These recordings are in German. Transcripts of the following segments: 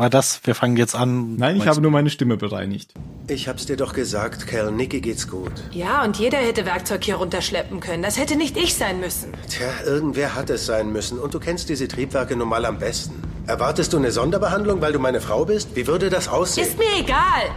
War das, wir fangen jetzt an. Nein, ich habe nur meine Stimme bereinigt. Ich hab's dir doch gesagt, Kerl, Nicky geht's gut. Ja, und jeder hätte Werkzeug hier runterschleppen können. Das hätte nicht ich sein müssen. Tja, irgendwer hat es sein müssen und du kennst diese Triebwerke nun mal am besten. Erwartest du eine Sonderbehandlung, weil du meine Frau bist? Wie würde das aussehen? Ist mir egal.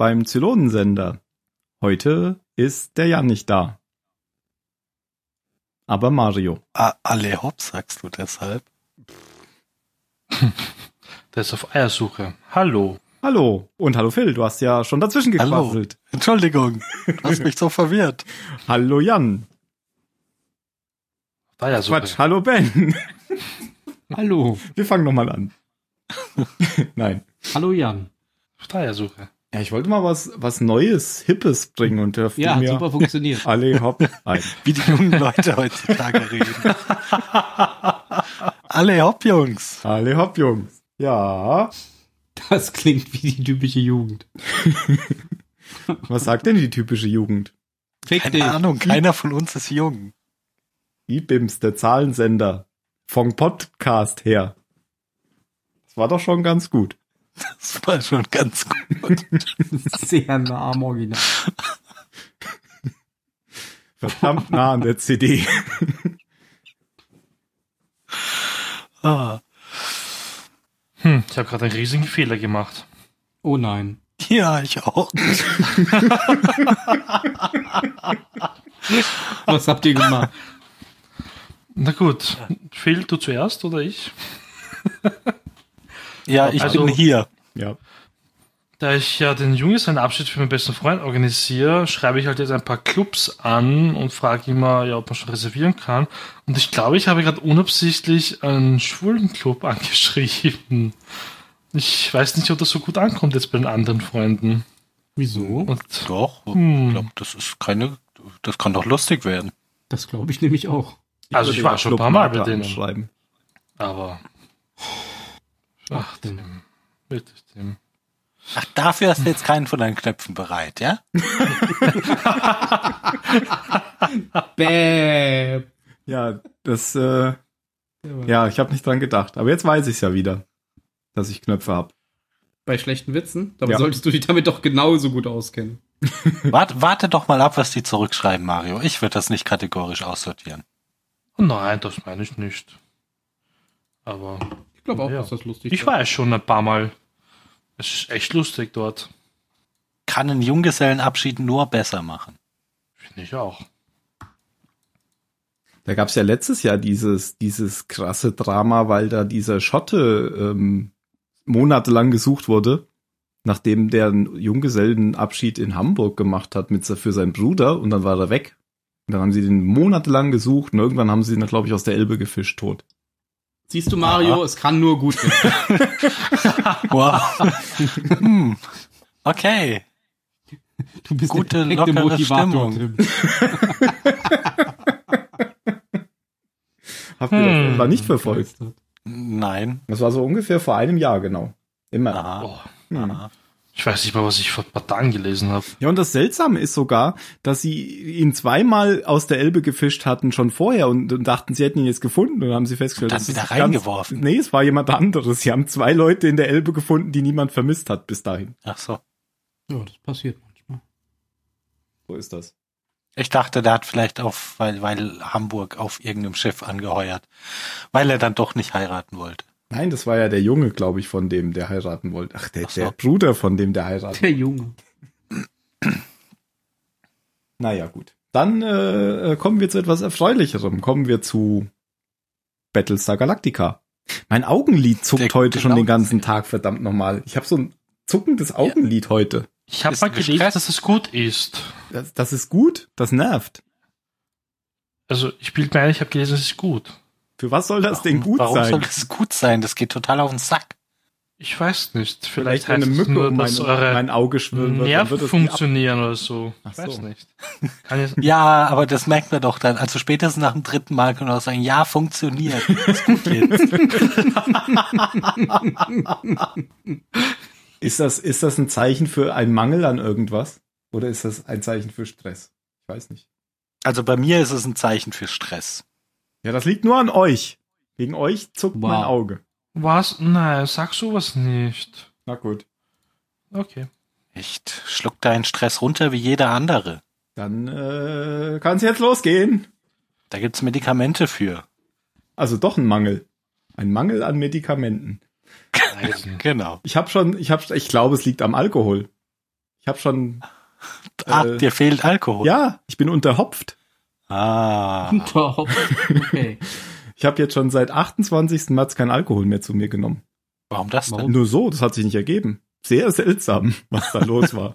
Beim Zylonensender. Heute ist der Jan nicht da. Aber Mario. Ah, alle hopp, sagst du deshalb. Der ist auf Eiersuche. Hallo. Hallo. Und hallo Phil, du hast ja schon dazwischen Hallo. gequasselt. Entschuldigung, du hast mich so verwirrt. Hallo Jan. Auf Eiersuche. Quatsch, hallo Ben. Hallo. Wir fangen nochmal an. Nein. Hallo Jan. Auf Eiersuche. Ja, ich wollte mal was, was Neues, Hippes bringen und dürfte Ja, hat mir super funktioniert. alle hopp ein. Wie die jungen Leute heutzutage reden. alle hopp, Jungs. Alle hopp, Jungs. Ja. Das klingt wie die typische Jugend. Was sagt denn die typische Jugend? Fick dich. Keine Ahnung, keiner von uns ist jung. IBIMS, der Zahlensender. Vom Podcast her. Das war doch schon ganz gut. Das war schon ganz gut. Sehr nah am Original. Verdammt nah an der CD. Ah. Hm, ich habe gerade einen riesigen Fehler gemacht. Oh nein. Ja, ich auch. Was habt ihr gemacht? Na gut, Phil, du zuerst oder ich? Ja, ich Also- bin hier. Ja. Da ich ja den Junggesellenabschied für meinen besten Freund organisiere, schreibe ich halt jetzt ein paar Clubs an und frage immer, ja, ob man schon reservieren kann. Und ich glaube, ich habe gerade unabsichtlich einen schwulen Club angeschrieben. Ich weiß nicht, ob das so gut ankommt jetzt bei den anderen Freunden. Wieso? Und Doch, Hm. ich glaube, das ist keine, das kann doch lustig werden. Das glaube ich nämlich auch. Also ich war schon ein paar Mal bei denen. Schreiben. aber. Ach, Tim. Bitte, Tim. Ach, dafür hast du jetzt keinen von deinen Knöpfen bereit, ja? Bäh. Ja, das, äh, ja, ich habe nicht dran gedacht. Aber jetzt weiß ich ja wieder, dass ich Knöpfe habe. Bei schlechten Witzen? Dabei Ja. solltest du dich damit doch genauso gut auskennen. Warte, warte doch mal ab, was die zurückschreiben, Mario. Ich würde das nicht kategorisch aussortieren. Oh nein, das meine ich nicht. Aber glaube auch, Ja. dass das lustig ich war ja schon ein paar Mal. Es ist echt lustig dort. Kann einen Junggesellenabschied nur besser machen. Finde ich auch. Da gab's ja letztes Jahr dieses, dieses krasse Drama, weil da dieser Schotte ähm, monatelang gesucht wurde, nachdem der einen Junggesellenabschied in Hamburg gemacht hat mit für seinen Bruder und dann war er weg. Und dann haben sie den monatelang gesucht und irgendwann haben sie ihn, glaube ich, aus der Elbe gefischt tot. Siehst du, Mario, Aha. es kann nur gut werden. Wow. hm. Okay. Du bist Gute, perfekte lockere Motivator, Stimmung. Tim. Habt ihr Hm. das etwa nicht verfolgt? Nein. Das war so ungefähr vor einem Jahr, genau. Immer. Aha. Oh. Aha. Ich weiß nicht mal, was ich vor ein paar Tagen gelesen habe. Ja, und das Seltsame ist sogar, dass sie ihn zweimal aus der Elbe gefischt hatten schon vorher und, und dachten, sie hätten ihn jetzt gefunden und dann haben sie festgestellt, Und dann das wieder ist ganz- reingeworfen. Nee, es war jemand anderes. Sie haben zwei Leute in der Elbe gefunden, die niemand vermisst hat bis dahin. Ach so. Ja, das passiert manchmal. So ist das. Ich dachte, der hat vielleicht auf, weil, weil Hamburg auf irgendeinem Schiff angeheuert. Weil er dann doch nicht heiraten wollte. Nein, das war ja der Junge, glaube ich, von dem, der heiraten wollte. Ach, der, Ach so. der Bruder von dem, der heiraten Der Junge. Naja, gut. Dann äh, kommen wir zu etwas Erfreulicherem. Kommen wir zu Battlestar Galactica. Mein Augenlid zuckt Der- heute schon genau den ganzen Tag, verdammt nochmal. Ich habe so ein zuckendes Augenlid heute. Ich habe mal gelesen, dass es gut ist. Das, das ist gut, das nervt. Also ich bilde mir ein, ich habe gelesen, es ist gut. Für was soll das denn gut Warum sein? soll das gut sein? Das geht total auf den Sack. Ich weiß nicht. Vielleicht, Vielleicht, eine Mücke nur, um mein, mein Auge schwirren wird, Nerven wird funktionieren oder so. Ach Ich weiß so. nicht. Kann ich, Ja, aber das merkt man doch dann. Also spätestens nach dem dritten Mal kann man auch sagen, ja, funktioniert. Ist gut jetzt. Ist das, ist das ein Zeichen für einen Mangel an irgendwas? Oder ist das ein Zeichen für Stress? Ich weiß nicht. Also bei mir ist es ein Zeichen für Stress. Ja, das liegt nur an euch. Wegen euch zuckt Wow. mein Auge. was? Nein, sag sowas nicht. Na gut. Okay. Echt, schluck deinen Stress runter wie jeder andere. Dann äh, kann es jetzt losgehen. Da gibt's Medikamente für. Also doch ein Mangel. Ein Mangel an Medikamenten. Genau. Ich habe schon, ich habe, ich glaube, es liegt am Alkohol. Ich habe schon, Ah, Äh, dir fehlt Alkohol. ja, ich bin unterhopft. Ah. Top. Okay. Ich habe jetzt schon seit 28. März kein Alkohol mehr zu mir genommen. Warum das denn? Warum? Nur so, das hat sich nicht ergeben. Sehr seltsam, was da los war.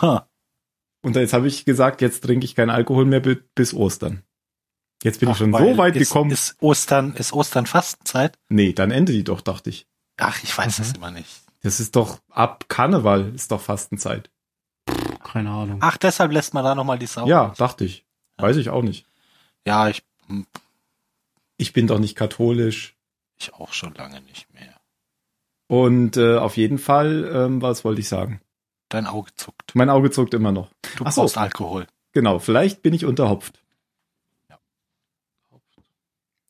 Huh. Und jetzt habe ich gesagt, jetzt trinke ich keinen Alkohol mehr bi- bis Ostern. Jetzt bin ich Ach, schon weil so weit ist, gekommen. Ist Ostern, ist Ostern Fastenzeit? nee, dann endet die doch, dachte ich. Ach, ich weiß Mhm. es immer nicht. Das ist doch ab Karneval, ist doch Fastenzeit. Keine Ahnung. Ach, deshalb lässt man da nochmal die Sau. Ja, dachte ich. Weiß ich auch nicht. Ja, ich, hm, Ich bin doch nicht katholisch. ich auch schon lange nicht mehr. Und äh, auf jeden Fall, ähm, was wollte ich sagen? Dein Auge zuckt. Mein Auge zuckt immer noch. Du Ach so. brauchst Alkohol. Genau, vielleicht bin ich unterhopft. Ja.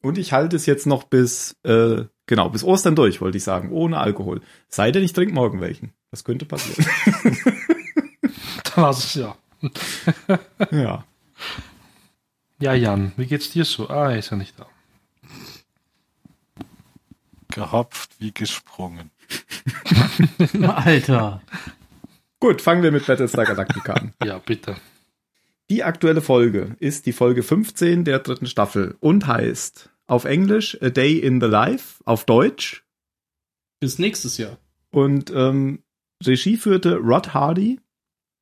Und ich halte es jetzt noch bis, äh, genau, bis Ostern durch, wollte ich sagen, ohne Alkohol. Sei denn, ich trinke morgen welchen. Das könnte passieren. Es ja. ja. Ja, Jan, wie geht's dir so? Ah, er ist ja nicht da. Gehopft wie gesprungen. Alter. Gut, fangen wir mit Battlestar Galactica an. Ja, bitte. Die aktuelle Folge ist die Folge 15 der dritten Staffel und heißt auf Englisch A Day in the Life, auf Deutsch. Bis nächstes Jahr. Und ähm, Regie führte Rod Hardy.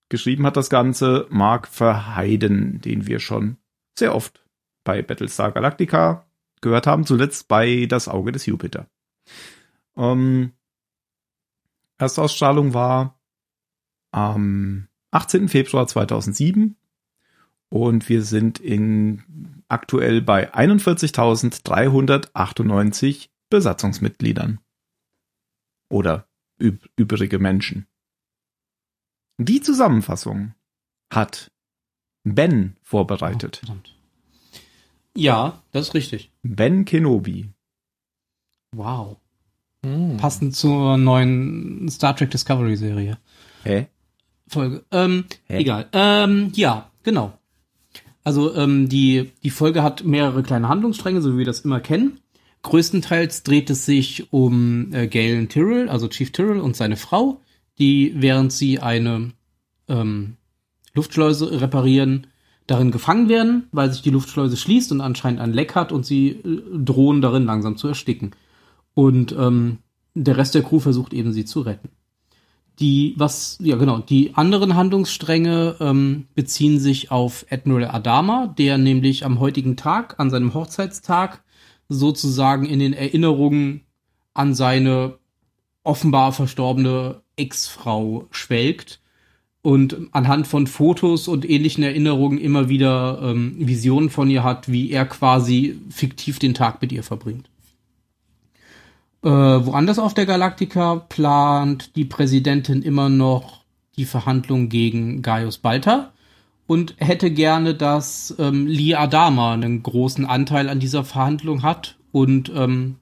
Geschrieben hat das Ganze Mark Verheiden, den wir schon sehr oft bei Battlestar Galactica gehört haben, zuletzt bei Das Auge des Jupiter. Ähm, Erstausstrahlung war am 18. Februar 2007 und wir sind in aktuell bei 41.398 Besatzungsmitgliedern. Oder üb übrige Menschen. Die Zusammenfassung hat Ben vorbereitet. Oh, verdammt. Ja, das ist richtig. Ben Kenobi. Wow. Hm. Passend zur neuen Star Trek Discovery Serie. Hä? Folge. Ähm, Hä? egal. Ähm, ja, genau. Also ähm, die, die Folge hat mehrere kleine Handlungsstränge, so wie wir das immer kennen. Größtenteils dreht es sich um äh, Galen Tyrrell, also Chief Tyrrell und seine Frau, die während sie eine ähm, Luftschleuse reparieren, darin gefangen werden, weil sich die Luftschleuse schließt und anscheinend ein Leck hat und sie äh, drohen darin langsam zu ersticken. Und ähm, der Rest der Crew versucht eben sie zu retten. Die, was, ja genau, die anderen Handlungsstränge ähm, beziehen sich auf Admiral Adama, der nämlich am heutigen Tag, an seinem Hochzeitstag, sozusagen in den Erinnerungen an seine offenbar verstorbene Ex-Frau schwelgt und anhand von Fotos und ähnlichen Erinnerungen immer wieder ähm, Visionen von ihr hat, wie er quasi fiktiv den Tag mit ihr verbringt. Äh, woanders auf der Galaktika plant die Präsidentin immer noch die Verhandlung gegen Gaius Balta und hätte gerne, dass ähm, Lee Adama einen großen Anteil an dieser Verhandlung hat und ähm,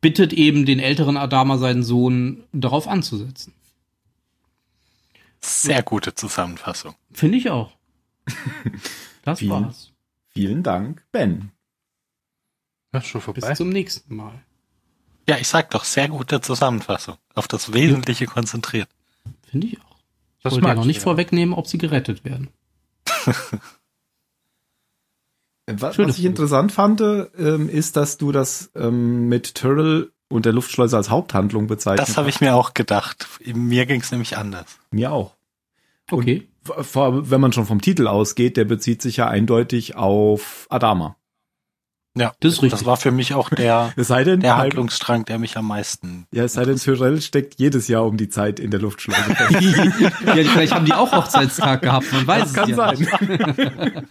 bittet eben den älteren Adama, seinen Sohn, darauf anzusetzen. Sehr gute Zusammenfassung. Finde ich auch. Das Vielen- war's. Vielen Dank, Ben. Ja, schon Bis vorbei. zum nächsten Mal. Ja, ich sag doch, sehr gute Zusammenfassung. Auf das Wesentliche konzentriert. Finde ich auch. Ich Das wollte ja noch nicht ja. vorwegnehmen, ob sie gerettet werden. Was, was ich interessant fand, ähm, ist, dass du das ähm, mit Tyrrell und der Luftschleuse als Haupthandlung bezeichnet Das habe ich mir auch gedacht. Mir ging es nämlich anders. Mir auch. Okay. Vor, wenn man schon vom Titel ausgeht, der bezieht sich ja eindeutig auf Adama. Ja, Das ist richtig. Das war für mich auch der, Es sei denn, der Handlungsstrang, der mich am meisten. ja, es sei denn, Tyrrell steckt jedes Jahr um die Zeit in der Luftschleuse. ja, vielleicht haben die auch Hochzeitstag gehabt, man weiß das kann es ja nicht. sein.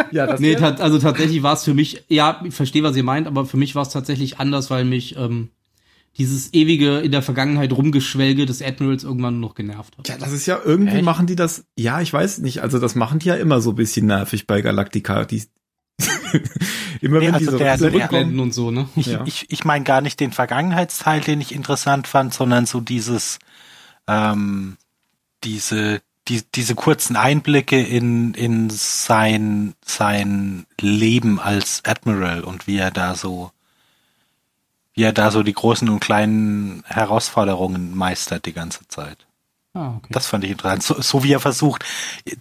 ja, das Nee, also tatsächlich war es für mich, ja, ich verstehe, was ihr meint, aber für mich war es tatsächlich anders, weil mich ähm, dieses ewige in der Vergangenheit rumgeschwelge des Admirals irgendwann noch genervt hat. Ja, das ist ja irgendwie Echt? machen die das. Ja, ich weiß nicht. Also das machen die ja immer so ein bisschen nervig bei Galactica. Die immer Nee, wenn also die so Rückblenden und so, ne? Ich, Ja. ich, ich meine gar nicht den Vergangenheitsteil, den ich interessant fand, sondern so dieses, ähm, diese, die, diese kurzen Einblicke in, in sein, sein Leben als Admiral und wie er da so, wie er da so die großen und kleinen Herausforderungen meistert die ganze Zeit. Ah, okay. Das fand ich interessant. So, so wie er versucht,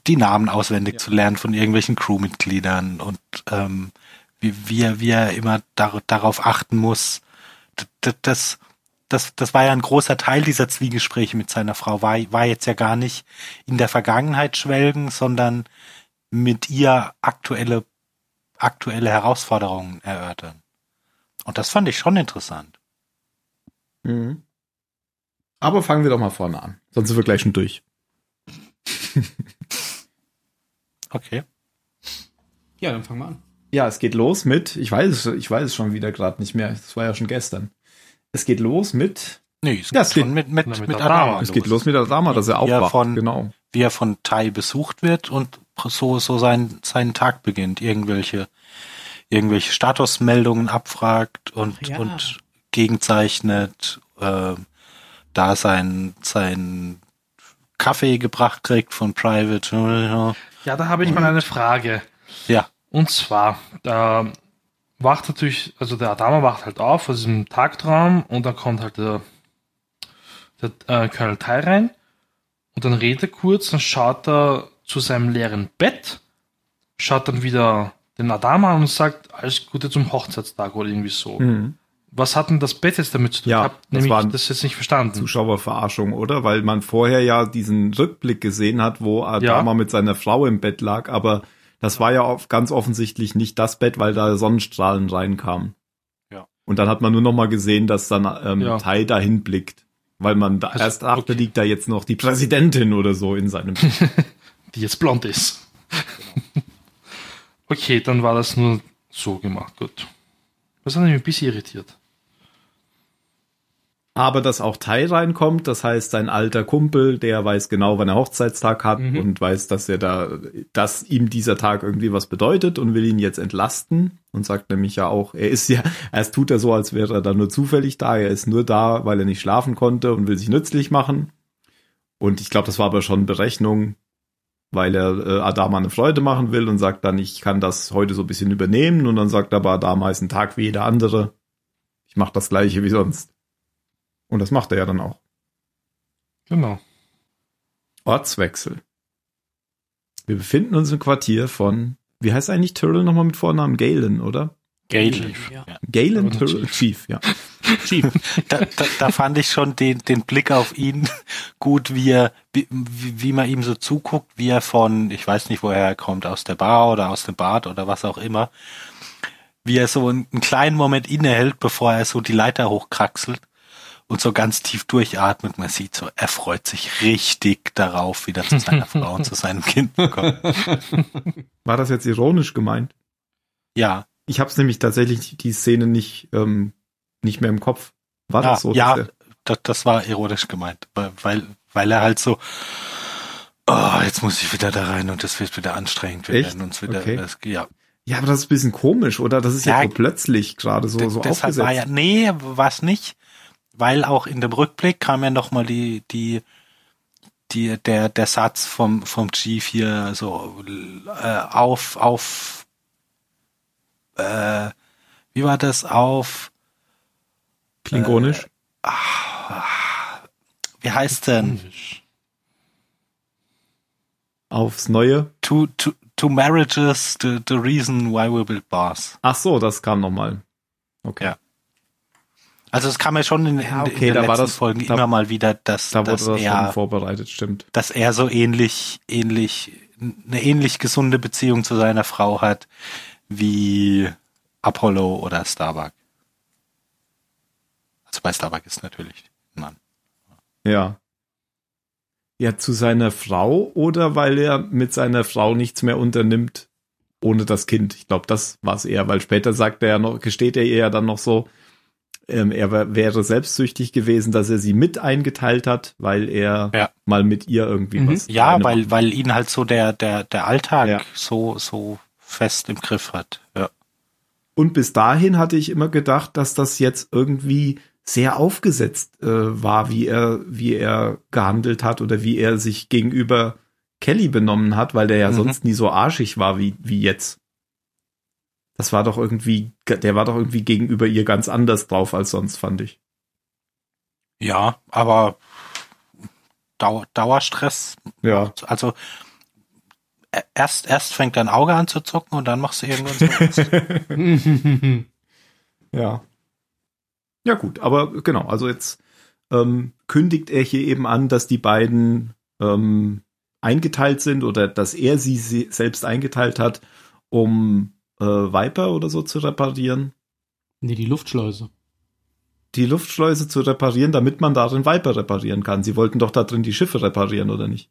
die Namen auswendig zu lernen von irgendwelchen Crewmitgliedern und ähm, wie, wie, er, wie er immer dar darauf achten muss. D- d- Das, das, das war ja ein großer Teil dieser Zwiegespräche mit seiner Frau. War, war jetzt ja gar nicht in der Vergangenheit schwelgen, sondern mit ihr aktuelle, aktuelle Herausforderungen erörtern. Und das fand ich schon interessant. Mhm. Aber fangen wir doch mal vorne an. Sonst sind wir gleich schon durch. Okay. Ja, dann fangen wir an. Ja, es geht los mit, ich weiß es, ich weiß es schon wieder gerade nicht mehr. Das war ja schon gestern. Es geht los mit, Nee, es Ja, geht es geht- schon mit, mit, mit mit Adama. Adama. es geht los mit Adama, dass er aufwacht. von- genau. wie er von Tai besucht wird und so, so sein, seinen Tag beginnt, irgendwelche, irgendwelche Statusmeldungen abfragt und, Ja. und gegenzeichnet, äh, da sein, sein Kaffee gebracht kriegt von Private. Ja, da habe ich mal eine Frage. Ja, Und zwar, da wacht natürlich, also der Adama wacht halt auf aus diesem Tagtraum und dann kommt halt der, der äh, Colonel Tai rein und dann redet er kurz, dann schaut er zu seinem leeren Bett, schaut dann wieder den Adama an und sagt, alles Gute zum Hochzeitstag oder irgendwie so. Mhm. Was hat denn das Bett jetzt damit zu tun? Ja, ich habe das nämlich war- das jetzt nicht verstanden. Zuschauerverarschung, oder? Weil man vorher ja diesen Rückblick gesehen hat, wo Adama Ja. mit seiner Frau im Bett lag, aber das war ja auf, ganz offensichtlich nicht das Bett, weil da Sonnenstrahlen reinkamen. Ja. Und dann hat man nur noch mal gesehen, dass dann ähm, Ja. Tai dahin blickt. Weil man da Also, erst dachte, okay. liegt da jetzt noch die Präsidentin oder so in seinem die jetzt blond ist. okay, dann war das nur so gemacht. Gut. Das hat mich ein bisschen irritiert. Aber dass auch Tai reinkommt, das heißt, sein alter Kumpel, der weiß genau, wann er Hochzeitstag hat Mhm. und weiß, dass er da, dass ihm dieser Tag irgendwie was bedeutet und will ihn jetzt entlasten und sagt nämlich ja auch, er ist ja, erst tut er so, als wäre er da nur zufällig da, er ist nur da, weil er nicht schlafen konnte und will sich nützlich machen. Und ich glaube, das war aber schon Berechnung, weil er äh, Adama eine Freude machen will und sagt dann, ich kann das heute so ein bisschen übernehmen und dann sagt er aber, Adama ist ein Tag wie jeder andere. Ich mache das gleiche wie sonst. Und das macht er ja dann auch. Genau. Ortswechsel. Wir befinden uns im Quartier von, wie heißt eigentlich Tyrrell nochmal mit Vornamen? Galen, oder? Galen. Ja. Ja. Galen Aber Tyrrell? Chief. Chief, ja. Chief. Da, da, da fand ich schon den, den Blick auf ihn gut, wie er, wie, wie man ihm so zuguckt, wie er von, ich weiß nicht, woher er kommt, aus der Bar oder aus dem Bad oder was auch immer, wie er so einen, einen kleinen Moment innehält, bevor er so die Leiter hochkraxelt und so ganz tief durchatmet. Man sieht so, er freut sich richtig darauf, wieder zu seiner Frau und zu seinem Kind zu kommen. War das jetzt ironisch gemeint? Ja, Ich habe es nämlich tatsächlich die Szene nicht, ähm, nicht mehr im Kopf. War Ah, das so? ja. das, das war ironisch gemeint, weil, weil, er halt so, oh, jetzt muss ich wieder da rein und das wird wieder anstrengend. Werden uns wieder, Okay. das, ja. ja, aber das ist ein bisschen komisch, oder? Das ist ja, Ja, so plötzlich gerade so, so Deshalb war ja, aufgesetzt. nee, war's nicht, weil auch in dem Rückblick kam ja nochmal die, die, die, der, der Satz vom, vom Chief hier so, äh, auf, auf, äh, wie war das, auf, Klingonisch. wie heißt denn. Aufs Neue. to, to, to marriages, the, the reason why we build bars. Ach so, das kam nochmal. Okay. Ja. Also es kam ja schon in, in, Ja, okay, in den da war das- Folgen da- immer mal wieder, dass, Da wurde dass, das er, vorbereitet, stimmt. dass er so ähnlich, ähnlich, eine ähnlich gesunde Beziehung zu seiner Frau hat wie Apollo oder Starbuck. Also bei Starbuck ist natürlich ein Mann. Ja. Ja, zu seiner Frau oder weil er mit seiner Frau nichts mehr unternimmt ohne das Kind. Ich glaube, das war es eher, weil später sagt er ja noch, gesteht er ihr ja dann noch so, ähm, er wär- wäre selbstsüchtig gewesen, dass er sie mit eingeteilt hat, weil er Ja. mal mit ihr irgendwie Mhm. was. Ja, weil, machen weil ihn halt so der, der, der Alltag Ja. so, so fest im Griff hat. Ja. Und bis dahin hatte ich immer gedacht, dass das jetzt irgendwie sehr aufgesetzt äh, war, wie er, wie er gehandelt hat oder wie er sich gegenüber Kelly benommen hat, weil der ja Mhm. sonst nie so arschig war wie, wie jetzt. Das war doch irgendwie, der war doch irgendwie gegenüber ihr ganz anders drauf als sonst, fand ich. Ja, aber Dauer, Dauerstress, Ja. also e- erst, erst fängt dein Auge an zu zucken und dann machst du irgendwann so. Ja. Ja, gut, aber genau, also jetzt ähm, kündigt er hier eben an, dass die beiden ähm, eingeteilt sind oder dass er sie, sie selbst eingeteilt hat, um äh, Viper oder so zu reparieren. nee, die Luftschleuse. Die Luftschleuse zu reparieren, damit man darin Viper reparieren kann. Sie wollten doch da drin die Schiffe reparieren, oder nicht?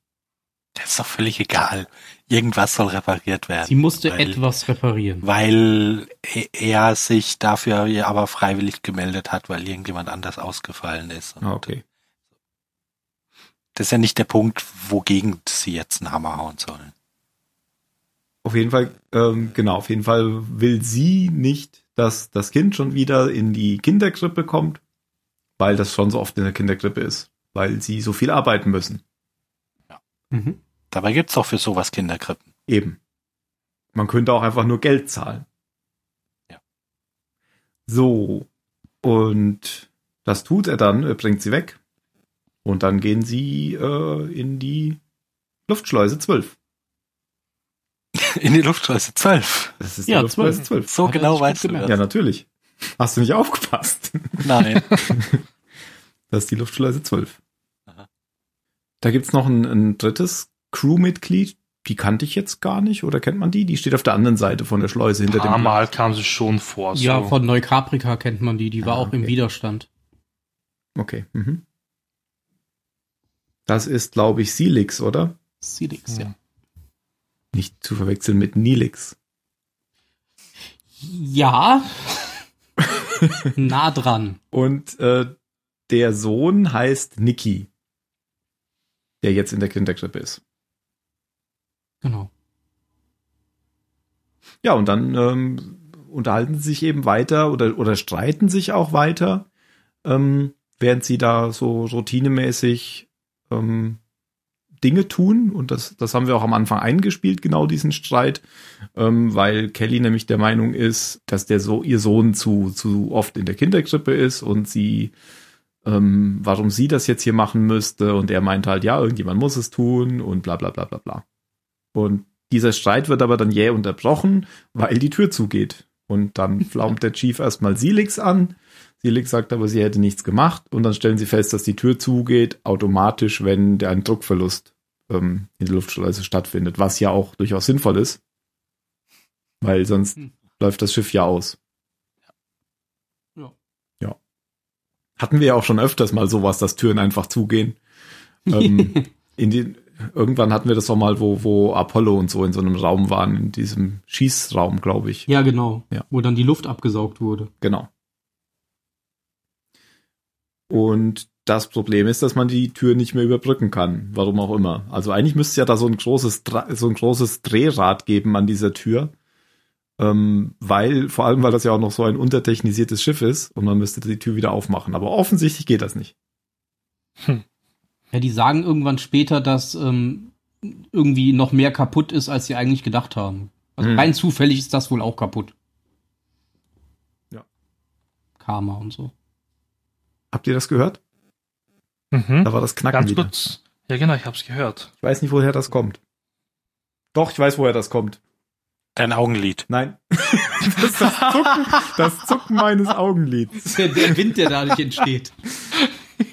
Das ist doch völlig egal. Irgendwas soll repariert werden. Sie musste weil, etwas reparieren. Weil e- er sich dafür aber freiwillig gemeldet hat, weil irgendjemand anders ausgefallen ist. Und Ah, okay. Das ist ja nicht der Punkt, wogegen sie jetzt einen Hammer hauen sollen. Auf jeden Fall, ähm, genau, auf jeden Fall will sie nicht, dass das Kind schon wieder in die Kinderkrippe kommt, weil das schon so oft in der Kinderkrippe ist, weil sie so viel arbeiten müssen. Mhm. Dabei gibt's doch für sowas Kinderkrippen. Eben. Man könnte auch einfach nur Geld zahlen. Ja. So. Und das tut er dann, er bringt sie weg. Und dann gehen sie äh, in die Luftschleuse 12. In die Luftschleuse 12. Das ist Ja, die Luftschleuse 12. 12. So Hat genau weißt du das. Ja, natürlich. Hast du nicht aufgepasst? Nein. Das ist die Luftschleuse 12. Aha. Da gibt's noch ein, ein drittes Crewmitglied. Die kannte ich jetzt gar nicht. Oder kennt man die? Die steht auf der anderen Seite von der Schleuse hinter paar dem. Mal kam sie schon vor. So. Ja, von Neukaprika kennt man die, die war Ah, auch im okay. Widerstand. Okay. Mhm. Das ist, glaube ich, Silix, oder? Silix, Hm. ja. Nicht zu verwechseln mit Nilix. Ja. nah dran. Und äh, der Sohn heißt Niki, der jetzt in der Kinderkrippe ist. Genau. Ja, und dann ähm, unterhalten sie sich eben weiter oder, oder streiten sich auch weiter, ähm, während sie da so routinemäßig ähm, Dinge tun. Und das, das haben wir auch am Anfang eingespielt, genau diesen Streit, ähm, weil Kelly nämlich der Meinung ist, dass der so ihr Sohn zu, zu oft in der Kinderkrippe ist und sie ähm, warum sie das jetzt hier machen müsste. Und er meint halt, ja, irgendjemand muss es tun und bla bla bla bla bla. Und dieser Streit wird aber dann jäh unterbrochen, weil die Tür zugeht. Und dann flaumt der Chief erstmal Silix an. Silix sagt aber, sie hätte nichts gemacht. Und dann stellen sie fest, dass die Tür zugeht, automatisch, wenn der ein Druckverlust ähm, in der Luftschleuse stattfindet. Was ja auch durchaus sinnvoll ist. Weil sonst Hm. läuft das Schiff ja aus. Ja. Ja. Hatten wir ja auch schon öfters mal sowas, dass Türen einfach zugehen. Ähm, in den, irgendwann hatten wir das auch mal, wo, wo Apollo und so in so einem Raum waren, in diesem Schießraum, glaube ich. Ja, genau. Ja. Wo dann die Luft abgesaugt wurde. Genau. Und das Problem ist, dass man die Tür nicht mehr überbrücken kann, warum auch immer. Also eigentlich müsste es ja da so ein großes, so ein großes Drehrad geben an dieser Tür. Ähm, weil, vor allem, weil das ja auch noch so ein untertechnisiertes Schiff ist und man müsste die Tür wieder aufmachen. Aber offensichtlich geht das nicht. Ja, die sagen irgendwann später, dass ähm, irgendwie noch mehr kaputt ist, als sie eigentlich gedacht haben. Also Hm. rein zufällig ist das wohl auch kaputt. Ja. Karma und so. Habt ihr das gehört? Mhm. Da war das Knacken Ganz wieder. kurz. Ja, genau, ich hab's gehört. Ich weiß nicht, woher das kommt. Doch, ich weiß, woher das kommt. Dein Augenlid. Nein. das ist das Zucken, das Zucken meines Augenlids. Der, der Wind, der dadurch entsteht.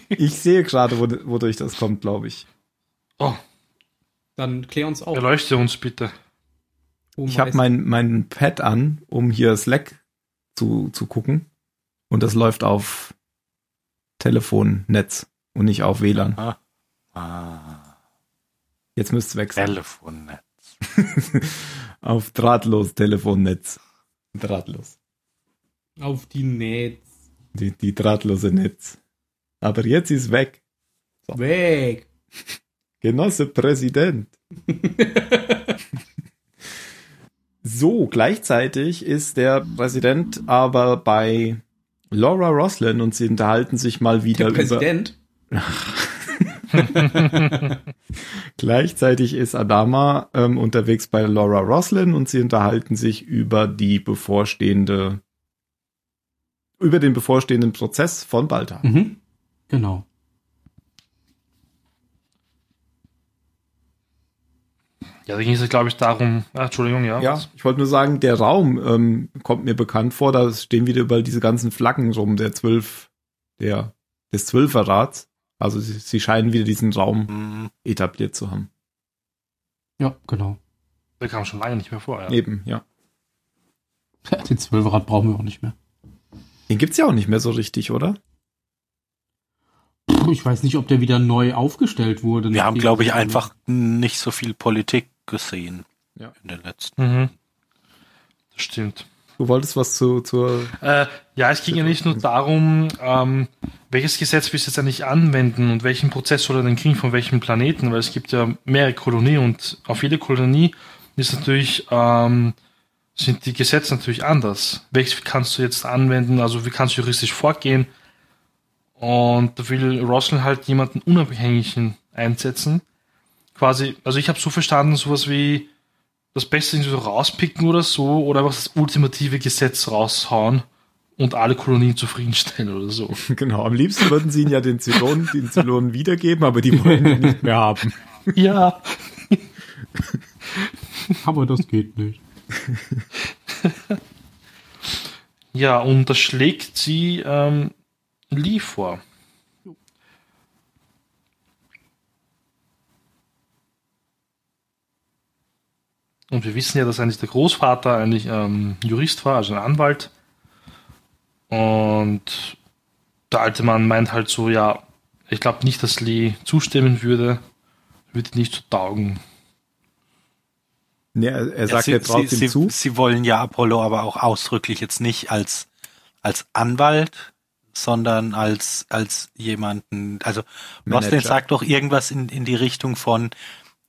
Ich sehe gerade, wo, wodurch das kommt, glaube ich. Oh, Dann klär uns auf. erleuchte uns bitte. Oh, Ich habe mein, mein Pad an, um hier Slack zu, zu gucken. Und das läuft auf Telefonnetz und nicht auf WLAN. Ah, Jetzt müsste es weg sein. Telefonnetz. auf drahtlos Telefonnetz. Drahtlos. auf die Netz. Die, die drahtlose Netz. Aber jetzt ist weg. Weg. Genosse Präsident. so, gleichzeitig ist der Präsident aber bei Laura Roslin und sie unterhalten sich mal wieder Der über. Präsident. Gleichzeitig ist Adama ähm, unterwegs bei Laura Roslin und sie unterhalten sich über die bevorstehende, über den bevorstehenden Prozess von Balta. Mhm. Genau. Ja, da ging es, glaube ich, darum. Ah, Entschuldigung, ja. Ja, ich wollte nur sagen, der Raum ähm, kommt mir bekannt vor. Da stehen wieder überall diese ganzen Flaggen rum, der zwölf, der des Zwölferrats. Also sie, sie scheinen wieder diesen Raum Hm, etabliert zu haben. Ja, genau. Der kam schon lange nicht mehr vor, ja. Eben, ja. Den Zwölferrad brauchen wir auch nicht mehr. Den gibt's ja auch nicht mehr so richtig, oder? Ich weiß nicht, ob der wieder neu aufgestellt wurde. Wir haben, glaube ich, einfach nicht so viel Politik gesehen Ja. in den letzten. Mhm. Das stimmt. Du wolltest was zu, zur Äh, ja, es ging ja nicht nur darum, ähm, welches Gesetz willst du jetzt eigentlich anwenden und welchen Prozess soll er denn kriegen von welchem Planeten, weil es gibt ja mehrere Kolonien und auf jede Kolonie ist natürlich, ähm, sind die Gesetze natürlich anders. Welches kannst du jetzt anwenden, also wie kannst du juristisch vorgehen? Und da will Roslin halt jemanden Unabhängigen einsetzen. Quasi, also ich habe so verstanden, sowas wie das Beste irgendwie so rauspicken oder so, oder einfach das ultimative Gesetz raushauen und alle Kolonien zufriedenstellen oder so. Genau, am liebsten würden sie ihn ja den Zylonen, den Zylonen wiedergeben, aber die wollen ihn nicht mehr haben. Ja. Aber das geht nicht. Ja, und das schlägt sie ähm, Lee vor. Und wir wissen ja, dass eigentlich der Großvater eigentlich ähm, Jurist war, also ein Anwalt. Und der alte Mann meint halt so, ja, ich glaube nicht, dass Lee zustimmen würde, würde nicht so taugen. Nee, er, sagt, sie, er traut sie, sie, zu. sie wollen ja Apollo aber auch ausdrücklich jetzt nicht als, als Anwalt, sondern als, als jemanden, also Manager. sagt doch irgendwas in, in die Richtung von,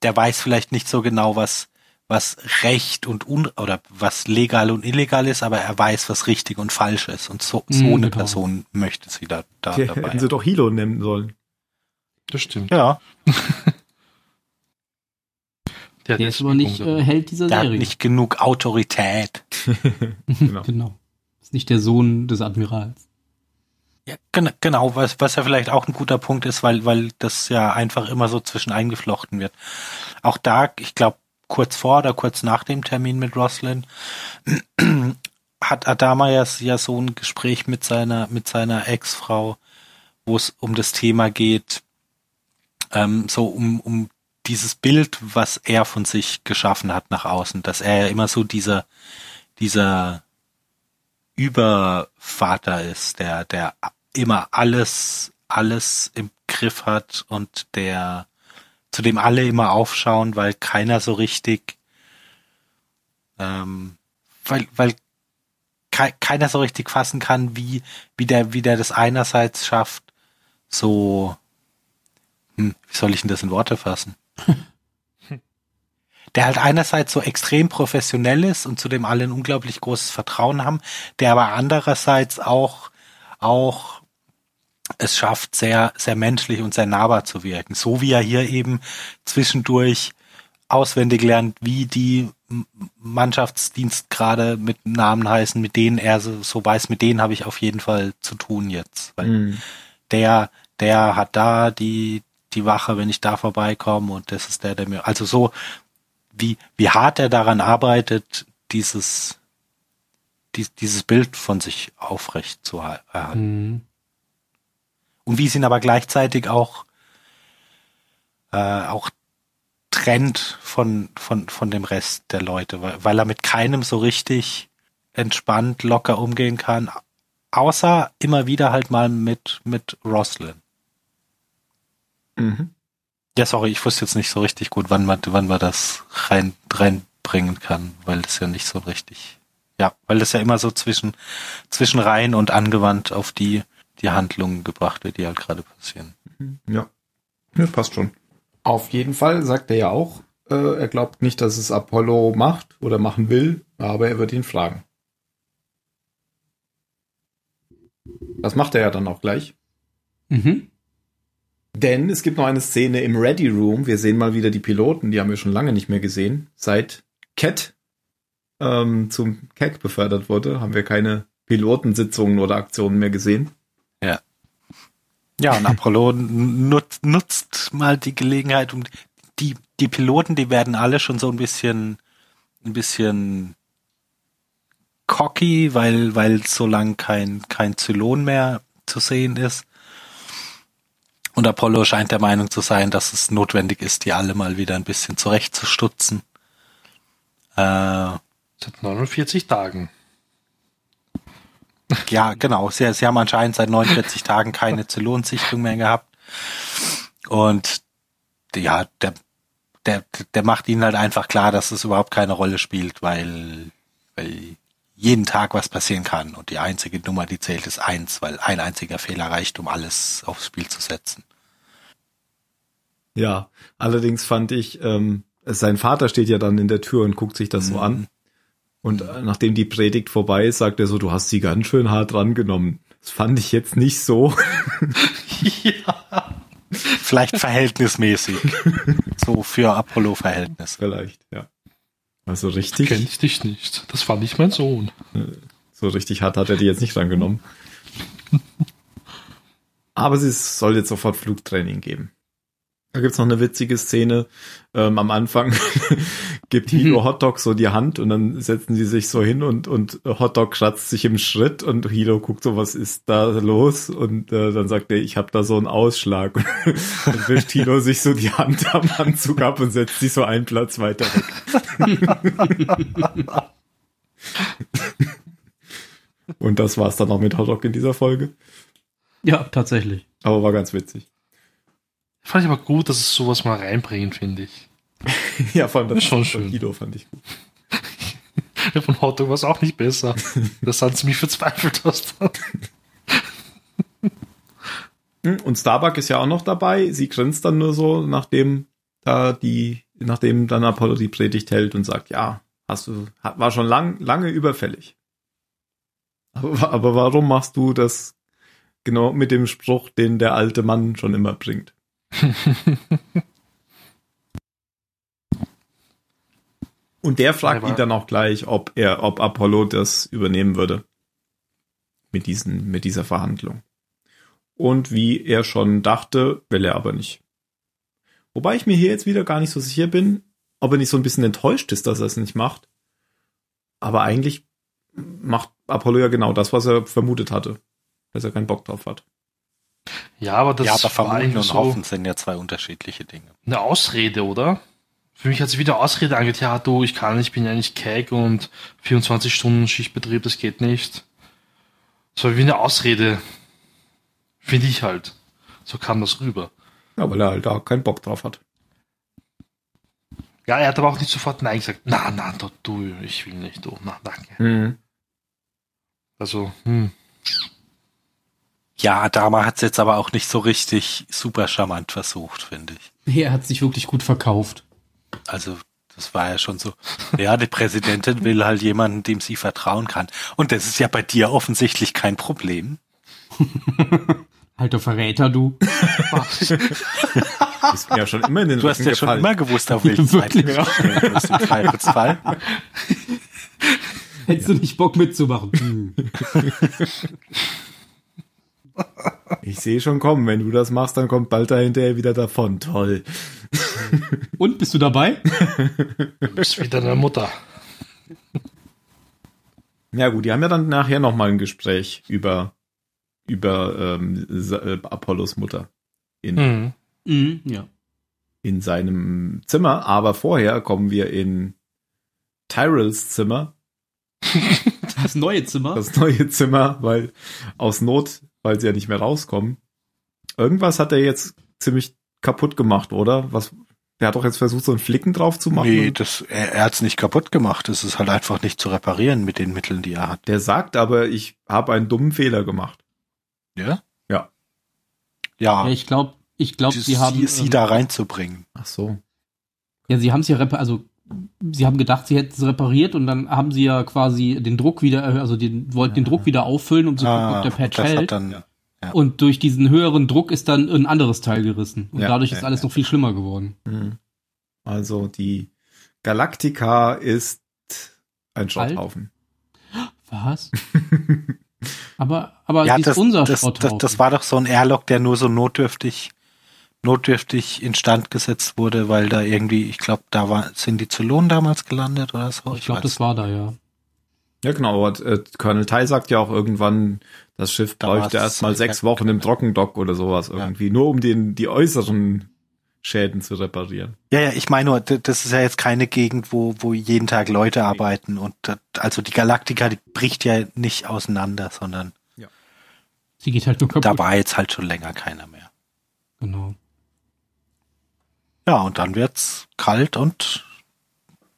der weiß vielleicht nicht so genau, was, was Recht und un, oder was legal und illegal ist, aber er weiß, was richtig und falsch ist. Und so, so Mm, eine genau. Person möchte sie da, da Die dabei. hätten sie doch Hilo nennen sollen. Das stimmt. ja, Der, hat Der ist aber nicht äh, Held dieser der hat Serie. nicht genug Autorität. Genau. genau. Ist nicht der Sohn des Admirals. Ja, gen genau, was, was ja vielleicht auch ein guter Punkt ist, weil, weil das ja einfach immer so zwischen eingeflochten wird. Auch da, ich glaube, kurz vor oder kurz nach dem Termin mit Roslin hat Adama ja, ja so ein Gespräch mit seiner, mit seiner Ex-Frau, wo es um das Thema geht, ähm, so um, um dieses Bild, was er von sich geschaffen hat nach außen, dass er ja immer so dieser, dieser Übervater ist, der, der immer alles, alles im Griff hat und der, zu dem alle immer aufschauen, weil keiner so richtig, ähm, weil, weil kei keiner so richtig fassen kann, wie, wie der, wie der das einerseits schafft, so, hm, wie soll ich denn das in Worte fassen? der halt einerseits so extrem professionell ist und zu dem alle ein unglaublich großes Vertrauen haben, der aber andererseits auch, auch es schafft, sehr, sehr menschlich und sehr nahbar zu wirken. So wie er hier eben zwischendurch auswendig lernt, wie die M- Mannschaftsdienstgrade mit Namen heißen, mit denen er so, so weiß, mit denen habe ich auf jeden Fall zu tun jetzt. Weil Mhm. der, der hat da die, die Wache, wenn ich da vorbeikomme und das ist der, der mir, also so, wie, wie hart er daran arbeitet, dieses, dies, dieses Bild von sich aufrecht zu erhalten. Mhm. Und wie sie ihn aber gleichzeitig auch, äh, auch trennt von, von, von dem Rest der Leute, weil, weil er mit keinem so richtig entspannt, locker umgehen kann, außer immer wieder halt mal mit, mit Roslyn. Mhm. Ja, sorry, ich wusste jetzt nicht so richtig gut, wann man, wann man das rein, reinbringen kann, weil das ja nicht so richtig, ja, weil das ja immer so zwischen, zwischen rein und angewandt auf die, die Handlungen gebracht wird, die halt gerade passieren. Ja. ja, passt schon. Auf jeden Fall sagt er ja auch, äh, er glaubt nicht, dass es Apollo macht oder machen will, aber er wird ihn fragen. Das macht er ja dann auch gleich. Mhm. Denn es gibt noch eine Szene im Ready Room. Wir sehen mal wieder die Piloten, die haben wir schon lange nicht mehr gesehen. Seit Cat ähm, zum CAC befördert wurde, haben wir keine Pilotensitzungen oder Aktionen mehr gesehen. Ja. Und Apollo nutzt, nutzt mal die Gelegenheit, um die, die Piloten, die werden alle schon so ein bisschen, ein bisschen cocky, weil, weil so lang kein, kein Zylon mehr zu sehen ist. Und Apollo scheint der Meinung zu sein, dass es notwendig ist, die alle mal wieder ein bisschen zurechtzustutzen. Äh, Seit 49 Tagen. Ja, genau. Sie, sie haben anscheinend seit 49 Tagen keine Zylonsichtung mehr gehabt. Und ja, der, der, der macht ihnen halt einfach klar, dass es überhaupt keine Rolle spielt, weil, weil jeden Tag was passieren kann. Und die einzige Nummer, die zählt, ist eins, weil ein einziger Fehler reicht, um alles aufs Spiel zu setzen. Ja, allerdings fand ich, ähm, sein Vater steht ja dann in der Tür und guckt sich das so Mhm. an. Und äh, nachdem die Predigt vorbei ist, sagt er so, du hast sie ganz schön hart rangenommen. Das fand ich jetzt nicht so. ja. Vielleicht verhältnismäßig. so für Apollo-Verhältnis. Vielleicht, ja. Also richtig, Kenn ich dich nicht. Das war nicht mein Sohn. so richtig hart hat er die jetzt nicht rangenommen. Aber es soll jetzt sofort Flugtraining geben. Da gibt's noch eine witzige Szene. Ähm, am Anfang gibt Hilo Hotdog so die Hand und dann setzen sie sich so hin und, und Hotdog kratzt sich im Schritt und Hilo guckt so, was ist da los? Und äh, dann sagt er, ich habe da so einen Ausschlag. Und dann wischt Hilo sich so die Hand am Anzug ab und setzt sich so einen Platz weiter weg. und das war's dann auch mit Hotdog in dieser Folge. Ja, tatsächlich. Aber war ganz witzig. Fand ich aber gut, dass es sowas mal reinbringen, finde ich. Ja, vor allem das Ist schon von schön. Hilo fand ich gut. Von Hotdog war es auch nicht besser. Das hat ziemlich verzweifelt aus. Hm, Und Starbuck ist ja auch noch dabei. Sie grinst dann nur so, nachdem da die, nachdem dann Apollo die Predigt hält und sagt, ja, hast du, war schon lang, lange überfällig. Aber, aber warum machst du das genau mit dem Spruch, den der alte Mann schon immer bringt? Und der fragt ihn dann auch gleich, ob er, ob Apollo das übernehmen würde. Mit diesen, mit dieser Verhandlung. Und wie er schon dachte, will er aber nicht. Wobei ich mir hier jetzt wieder gar nicht so sicher bin, ob er nicht so ein bisschen enttäuscht ist, dass er es nicht macht. Aber eigentlich macht Apollo ja genau das, was er vermutet hatte. Dass er keinen Bock drauf hat. Ja, aber das ja, aber vermuten und so hoffen sind ja zwei unterschiedliche Dinge. eine Ausrede, oder? Für mich hat sich wieder Ausrede angehört. Ja, du, ich kann, ich bin ja nicht keck und 24 Stunden Schichtbetrieb, das geht nicht. So wie eine Ausrede. Finde ich halt. So kam das rüber. Ja, weil er halt da keinen Bock drauf hat. Ja, er hat aber auch nicht sofort Nein gesagt. Na, na, du, du ich will nicht, du. Na, danke. Also, hm. Ja, Adama hat es jetzt aber auch nicht so richtig super charmant versucht, finde ich. Er hat sich wirklich gut verkauft. Also das war ja schon so. Ja, die Präsidentin will halt jemanden, dem sie vertrauen kann. Und das ist ja bei dir offensichtlich kein Problem. Alter Verräter, du. Ist mir ja schon immer in den Du hast ja schon gefallen. immer gewusst, auf welche Seite musst im Zweifelsfall. Hättest du nicht Bock mitzumachen? Ich sehe schon kommen, wenn du das machst, dann kommt bald dahinter wieder davon. Toll. Und, bist du dabei? Du bist wieder deine Mutter. Ja gut, die haben ja dann nachher nochmal ein Gespräch über, über ähm, äh, Apollos Mutter in, Mhm. Mhm, ja. in seinem Zimmer. Aber vorher kommen wir in Tyrells Zimmer, Das neue Zimmer. das neue Zimmer, weil aus Not, weil sie ja nicht mehr rauskommen. Irgendwas hat er jetzt ziemlich kaputt gemacht, oder? Was? Der hat doch jetzt versucht, so einen Flicken drauf zu machen. Nee, das, er, er hat's nicht kaputt gemacht. Es ist halt einfach nicht zu reparieren mit den Mitteln, die er hat. Der sagt aber, ich habe einen dummen Fehler gemacht. Ja? Ja. Ja, Ja, ich glaube, ich glaube, sie, haben sie, sie ähm, da reinzubringen. Ach so. Ja, sie haben es ja also sie haben gedacht, sie hätten es repariert und dann haben sie ja quasi den Druck wieder, erhö- also den wollten den Druck wieder auffüllen, um zu gucken, ob der Patch Ah, das hält. hat dann, Ja. Und durch diesen höheren Druck ist dann ein anderes Teil gerissen. Und Ja, dadurch ja, ist alles ja. noch viel schlimmer geworden. Mhm. Also die Galactica ist ein? Schrotthaufen. Was? aber aber ja, sie das, ist unser das, das, Schrotthaufen. das war doch so ein Airlock, der nur so notdürftig, notdürftig instand gesetzt wurde, weil da irgendwie, ich glaube, da war, sind die Zylonen damals gelandet oder so. ich glaube, weiß das war da, ja. Ja, genau. Aber, äh, Colonel Tai sagt ja auch irgendwann, das Schiff Da bräuchte erst mal sechs Wochen im Trockendock oder sowas irgendwie, nur um den die äußeren Schäden zu reparieren. Ja, ja, ich meine nur, das ist ja jetzt keine Gegend, wo, wo jeden Tag Leute arbeiten und das- also die Galaktika, die bricht ja nicht auseinander, sondern Sie geht halt nur kaputt. da war jetzt halt schon länger keiner mehr. Genau. Ja, und dann wird's kalt und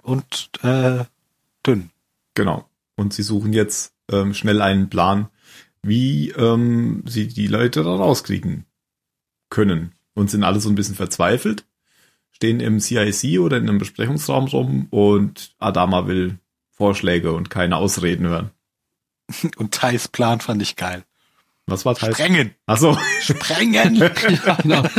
und äh, dünn. Genau. Und sie suchen jetzt ähm, schnell einen Plan, wie ähm, sie die Leute da rauskriegen können. Und sind alle so ein bisschen verzweifelt, stehen im CIC oder in einem Besprechungsraum rum und Adama will Vorschläge und keine Ausreden hören. Und Thais Plan fand ich geil. Was war Teil? Sprengen! Ach so. Sprengen! Ja, genau.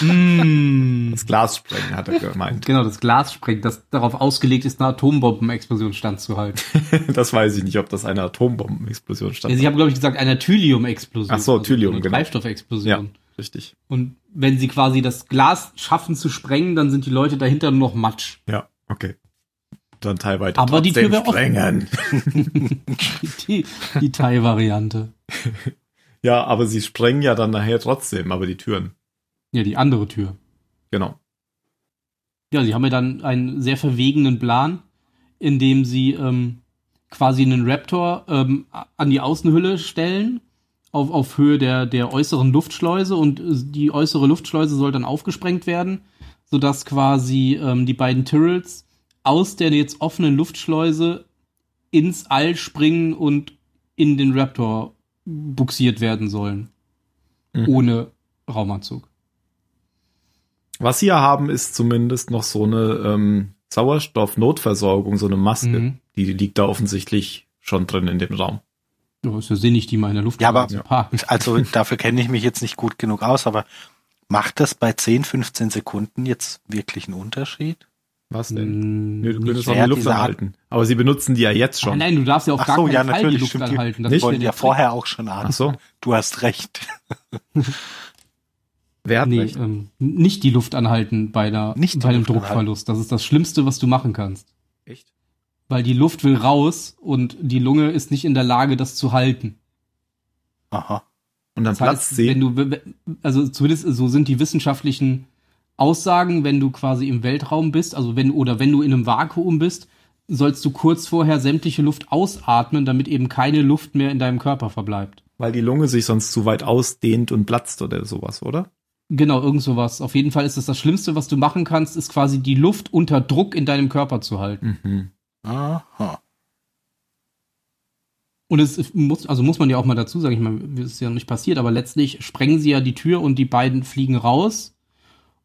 mm, Das Glas sprengen, hat er gemeint. genau, das Glas sprengt, das darauf ausgelegt ist, eine Atombombenexplosion standzuhalten. Das weiß ich nicht, ob das eine Atombombenexplosion stand. Ja, sie haben, glaube ich, gesagt, eine Thylium-Explosion. Ach so, Thylium, eine genau. Treibstoffexplosion. Richtig. Und wenn sie quasi das Glas schaffen zu sprengen, dann sind die Leute dahinter nur noch Matsch. Ja, okay. Dann teilweise Aber die Tür wäre offen. sprengen. Die, die Thai-Variante. Ja, aber sie sprengen ja dann nachher trotzdem, aber die Türen. Ja, die andere Tür. Genau. Ja, sie haben ja dann einen sehr verwegenen Plan, in dem sie ähm, quasi einen Raptor ähm, an die Außenhülle stellen, auf, auf Höhe der, der äußeren Luftschleuse und äh, die äußere Luftschleuse soll dann aufgesprengt werden, sodass quasi ähm, die beiden Tyrrells aus der jetzt offenen Luftschleuse ins All springen und in den Raptor buxiert werden sollen. Mhm. Ohne Raumanzug. Was sie ja haben, ist zumindest noch so eine ähm, Sauerstoffnotversorgung, so eine Maske. Mhm. Die liegt da offensichtlich schon drin in dem Raum. Ja, ist ja sinnig, die mal in der Luft Ja, aber- zu parken. Also dafür kenne ich mich jetzt nicht gut genug aus, aber macht das bei 10, 15 Sekunden jetzt wirklich einen Unterschied? Was denn? Mm, Nö, du nicht könntest auch die Luft anhalten. Aber sie benutzen die ja jetzt schon. nein, du darfst ja auf Ach gar so, keinen ja, Fall die natürlich, Luft stimmt. anhalten. Das Die ist ja wollten ja vorher auch schon atmen. Ach so. Du hast recht. Wer hat Nee, recht? ähm, nicht die Luft anhalten bei, der, Nicht bei einem Luft anhalten. Druckverlust. Das ist das Schlimmste, was du machen kannst. Echt? Weil die Luft will raus und die Lunge ist nicht in der Lage, das zu halten. Aha. Und dann Das Platz heißt, sehen. wenn du, also zumindest so sind die wissenschaftlichen Aussagen, wenn du quasi im Weltraum bist, also wenn, oder wenn du in einem Vakuum bist, sollst du kurz vorher sämtliche Luft ausatmen, damit eben keine Luft mehr in deinem Körper verbleibt. Weil die Lunge sich sonst zu weit ausdehnt und platzt oder sowas, oder? Genau, irgend sowas. Auf jeden Fall ist es das Schlimmste, was du machen kannst, ist quasi die Luft unter Druck in deinem Körper zu halten. Mhm. Aha. Und es muss, also muss man ja auch mal dazu sagen, ich meine, es ist ja nicht passiert, aber letztlich sprengen sie ja die Tür und die beiden fliegen raus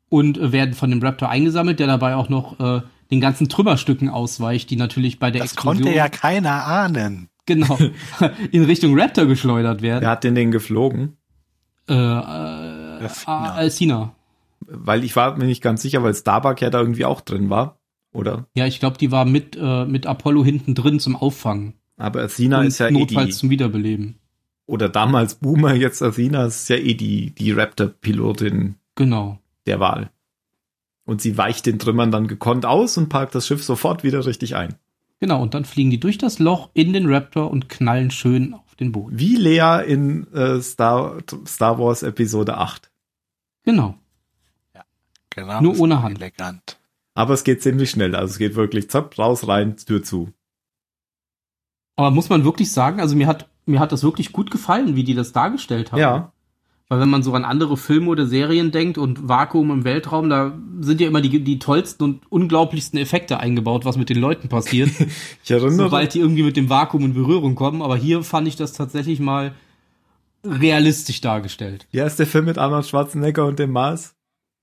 und äh, werden von dem Raptor eingesammelt, der dabei auch noch äh, den ganzen Trümmerstücken ausweicht, die natürlich bei der Das Explosion konnte ja keiner ahnen. genau in Richtung Raptor geschleudert werden. Wer hat denn den geflogen? Äh, äh, Alcina. Alcina. Weil ich war mir nicht ganz sicher, weil Starbuck ja da irgendwie auch drin war, oder? Ja, ich glaube, die war mit, äh, mit Apollo hinten drin zum Auffangen. Aber Athena und ist ja eh notfalls die, zum Wiederbeleben. oder damals Boomer, jetzt Athena ist ja eh die, die Raptor-Pilotin Genau. der Wahl. Und sie weicht den Trümmern dann gekonnt aus und parkt das Schiff sofort wieder richtig ein. Genau, und dann fliegen die durch das Loch in den Raptor und knallen schön auf den Boden. Wie Lea in äh, Star, Star Wars Episode 8. Genau. Genau. Nur ohne Hand. Elegant. Aber es geht ziemlich schnell. Also es geht wirklich zapp, raus, rein, Tür zu. Aber muss man wirklich sagen, also mir hat, mir hat das wirklich gut gefallen, wie die das dargestellt haben. Ja. Weil wenn man so an andere Filme oder Serien denkt und Vakuum im Weltraum, da sind ja immer die, die tollsten und unglaublichsten Effekte eingebaut, was mit den Leuten passiert, Ich erinnere sobald die irgendwie mit dem Vakuum in Berührung kommen. Aber hier fand ich das tatsächlich mal realistisch dargestellt. Wie heißt der Film mit Arnold Schwarzenegger und dem Mars?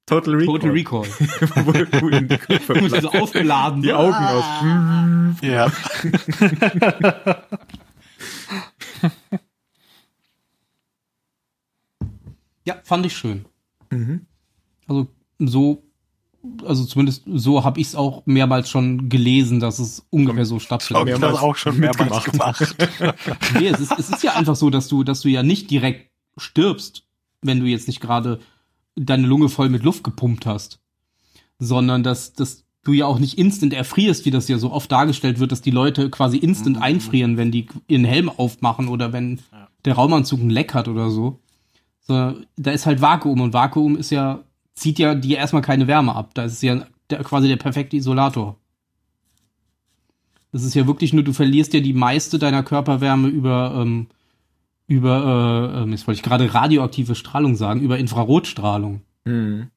Total Recall. Total Recall. Wo- ihn die Köpfe Und so platzen. aufgeladen. Die Augen aus. Ja. Ja, fand ich schön. Mhm. Also so, also zumindest so habe ich es auch mehrmals schon gelesen, dass es ungefähr so Hab stattfindet. ich das Mehrmals auch schon mehrmals mitgemacht. gemacht. Nee, es ist, es ist ja einfach so, dass du, dass du ja nicht direkt stirbst, wenn du jetzt nicht gerade deine Lunge voll mit Luft gepumpt hast, sondern dass, dass du ja auch nicht instant erfrierst, wie das ja so oft dargestellt wird, dass die Leute quasi instant einfrieren, wenn die ihren Helm aufmachen oder wenn der Raumanzug ein Leck hat oder so. so. Da ist halt Vakuum und Vakuum ist ja, zieht ja dir erstmal keine Wärme ab. Da ist ja der, quasi der perfekte Isolator. Das ist ja wirklich nur, du verlierst ja die meiste deiner Körperwärme über, ähm, über, äh, ähm, jetzt wollte ich gerade radioaktive Strahlung sagen, über Infrarotstrahlung. Mhm.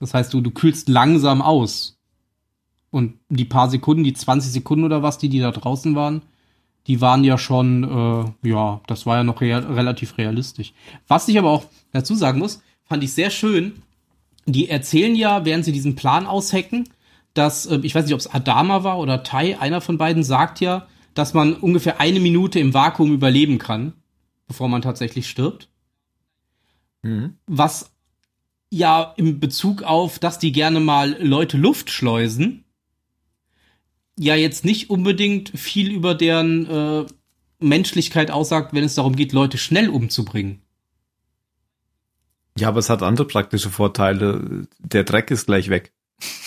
Das heißt, du, du kühlst langsam aus. Und die paar Sekunden, die 20 Sekunden oder was, die, die da draußen waren, die waren ja schon, äh, ja, das war ja noch rea relativ realistisch. Was ich aber auch dazu sagen muss, fand ich sehr schön. Die erzählen ja, während sie diesen Plan aushacken, dass, äh, ich weiß nicht, ob es Adama war oder Tai, einer von beiden sagt ja, dass man ungefähr eine Minute im Vakuum überleben kann, bevor man tatsächlich stirbt. Mhm. Was ja im Bezug auf, dass die gerne mal Leute Luft schleusen, ja jetzt nicht unbedingt viel über deren äh, Menschlichkeit aussagt, wenn es darum geht, Leute schnell umzubringen. Ja, aber es hat andere praktische Vorteile. Der Dreck ist gleich weg.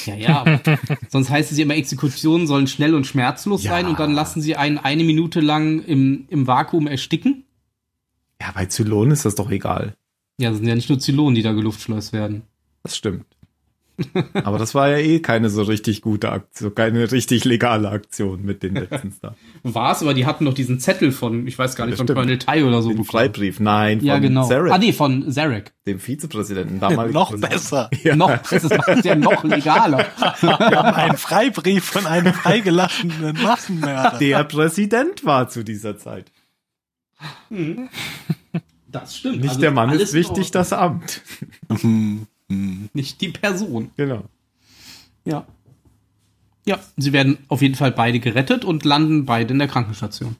Ja, ja. Sonst heißt es immer, Exekutionen sollen schnell und schmerzlos Ja. sein und dann lassen sie einen eine Minute lang im, im Vakuum ersticken. Ja, bei Zylonen ist das doch egal. Ja, das sind ja nicht nur Zylonen, die da geluftschleust werden. Das stimmt. Aber das war ja eh keine so richtig gute Aktion, keine richtig legale Aktion mit den letzten da. War es, aber die hatten noch diesen Zettel von, ich weiß gar nicht, Das von stimmt. Colonel Tai oder so Den bekommen. Freibrief, nein, von Ja, genau. Zarek, Ah, nee, von Zarek. dem Vizepräsidenten damals. Noch besser. Ja. Noch, das macht ja noch legaler. Wir haben einen Freibrief von einem freigelassenen Massenmörder. Der Präsident war zu dieser Zeit. Das stimmt. Nicht Also der Mann ist wichtig, das Amt. Hm, hm. Ordnung. Nicht die Person. Genau. Ja. Ja, sie werden auf jeden Fall beide gerettet und landen beide in der Krankenstation.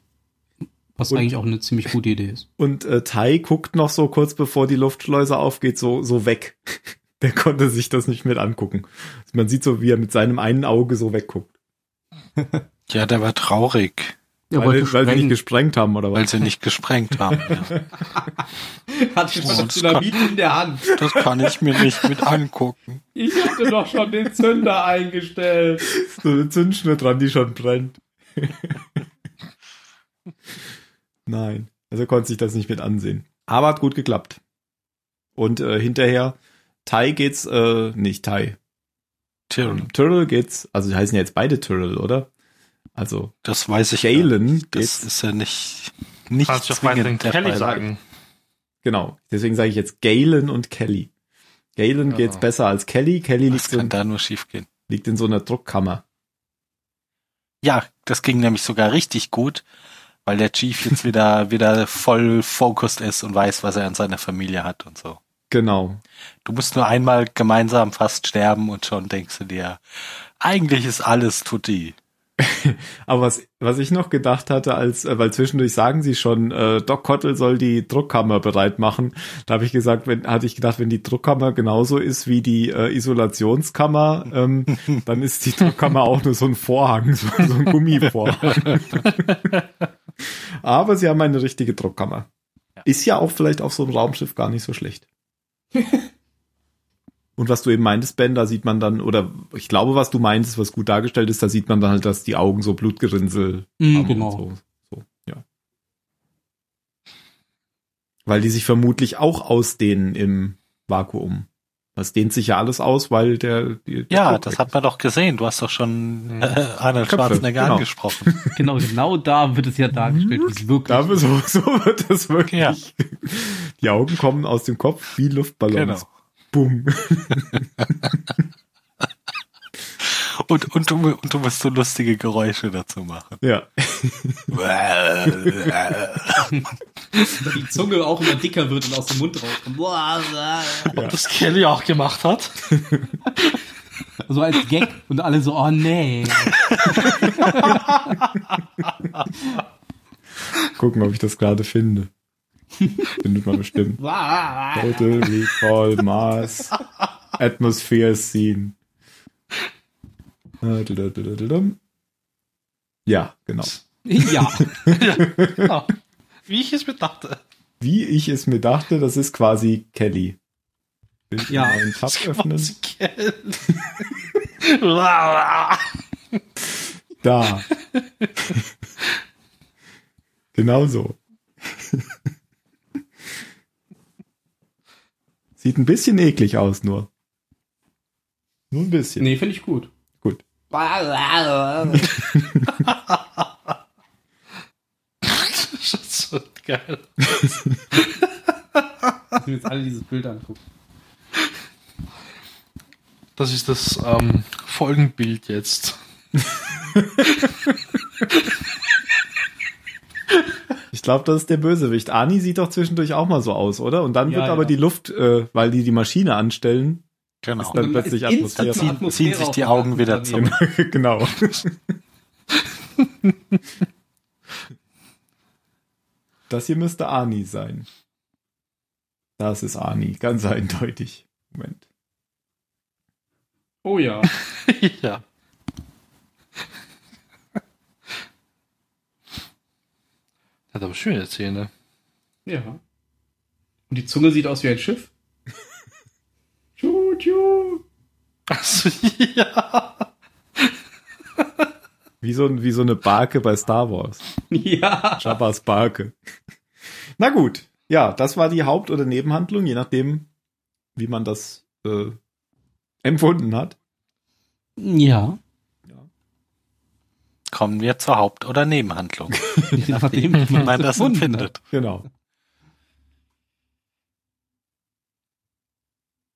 Was Und- eigentlich auch eine ziemlich gute Idee ist. Und äh, Tai guckt noch so kurz bevor die Luftschleuse aufgeht, so, so weg. Der konnte sich das nicht mit angucken. Man sieht so, wie er mit seinem einen Auge so wegguckt. Ja, der war traurig, Er weil, wollte weil sie nicht gesprengt haben, oder weil was? sie nicht gesprengt haben. Ja. Hat schon Oh, Dynamit in der Hand. Das kann ich mir nicht mit angucken. Ich hatte doch schon den Zünder eingestellt. So eine Zündschnur dran, die schon brennt. Nein. Also konnte sich das nicht mit ansehen. Aber hat gut geklappt. Und äh, hinterher, Tai geht's, äh, nicht Tai. Tyrell, Tyrrell geht's, also die heißen ja jetzt beide Tyrrell, oder? Also das weiß ich Galen nicht. Das ist ja nicht, nicht Kannst zwingend der Kelly Fall. sagen. genau. Deswegen sage ich jetzt Galen und Kelly. Galen Ja. geht's besser als Kelly. Kelly liegt, so, kann da nur schiefgehen? liegt in so einer Druckkammer. Ja, das ging nämlich sogar richtig gut, weil der Chief jetzt wieder, wieder voll focused ist und weiß, was er an seiner Familie hat und so. Genau. Du musst nur einmal gemeinsam fast sterben und schon denkst du dir, eigentlich ist alles tutti. Aber was, was ich noch gedacht hatte, als, äh, weil zwischendurch sagen sie schon, äh, Doc Cottle soll die Druckkammer bereit machen. Da habe ich gesagt, wenn, hatte ich gedacht, wenn die Druckkammer genauso ist wie die äh, Isolationskammer, ähm, dann ist die Druckkammer auch nur so ein Vorhang, so, so ein Gummivorhang. Aber sie haben eine richtige Druckkammer. Ist ja auch vielleicht auf so einem Raumschiff gar nicht so schlecht. Und was du eben meintest, Ben, da sieht man dann, oder ich glaube, was du meintest, was gut dargestellt ist, da sieht man dann halt, dass die Augen so Blutgerinnsel Mhm, haben genau. und so. so. Ja. Weil die sich vermutlich auch ausdehnen im Vakuum. Das dehnt sich ja alles aus, weil der, der Ja, das hat man doch gesehen. Du hast doch schon äh, Arnold Köpfe, Schwarzenegger genau. angesprochen. Genau, genau da wird es ja dargestellt, wie es wirklich Da so, so wird es wirklich. Ja. Die Augen kommen aus dem Kopf wie Luftballons. Genau. Bumm. Und, und, du, und du musst so lustige Geräusche dazu machen. Ja. die Zunge auch immer dicker wird und aus dem Mund rauskommt. Ob das Kelly auch gemacht hat. So als Gag und alle so, oh nee. Gucken, ob ich das gerade finde. Findet man bestimmt. Total Recall Mars Atmosphere Scene. Äh. Ja, genau. ja. Ja. Wie ich es mir dachte. Wie ich es mir dachte, das ist quasi Kelly. Will ich Ja. mal einen Tab öffnen? Da. genau so. Sieht ein bisschen eklig aus, nur. Nur ein bisschen. Nee, finde ich gut. Gut. das ist so geil. Müssen wir jetzt alle dieses Bild angucken. Das ist das ähm, Folgenbild jetzt. Ich glaube, das ist der Bösewicht. Ani sieht doch zwischendurch auch mal so aus, oder? Und dann Ja, wird aber ja. die Luft, äh, weil die die Maschine anstellen, Genau. ist dann Und plötzlich ist Atmosphäre. Ziehen- ziehen sich die Augen wieder daneben. genau. das hier müsste Ani sein. Das ist Ani, ganz eindeutig. Moment. Oh ja. ja. Hat aber schöne Zähne. Ja. Und die Zunge sieht aus wie ein Schiff. Tschu, tschu. Achso, ja. Wie so, ein- wie so eine Barke bei Star Wars. Ja. Jabba's Barke. Na gut. Ja, das war die Haupt- oder Nebenhandlung, je nachdem, wie man das äh, empfunden hat. Ja. Kommen wir zur Haupt- oder Nebenhandlung. Je nachdem, wie man das empfindet. Genau.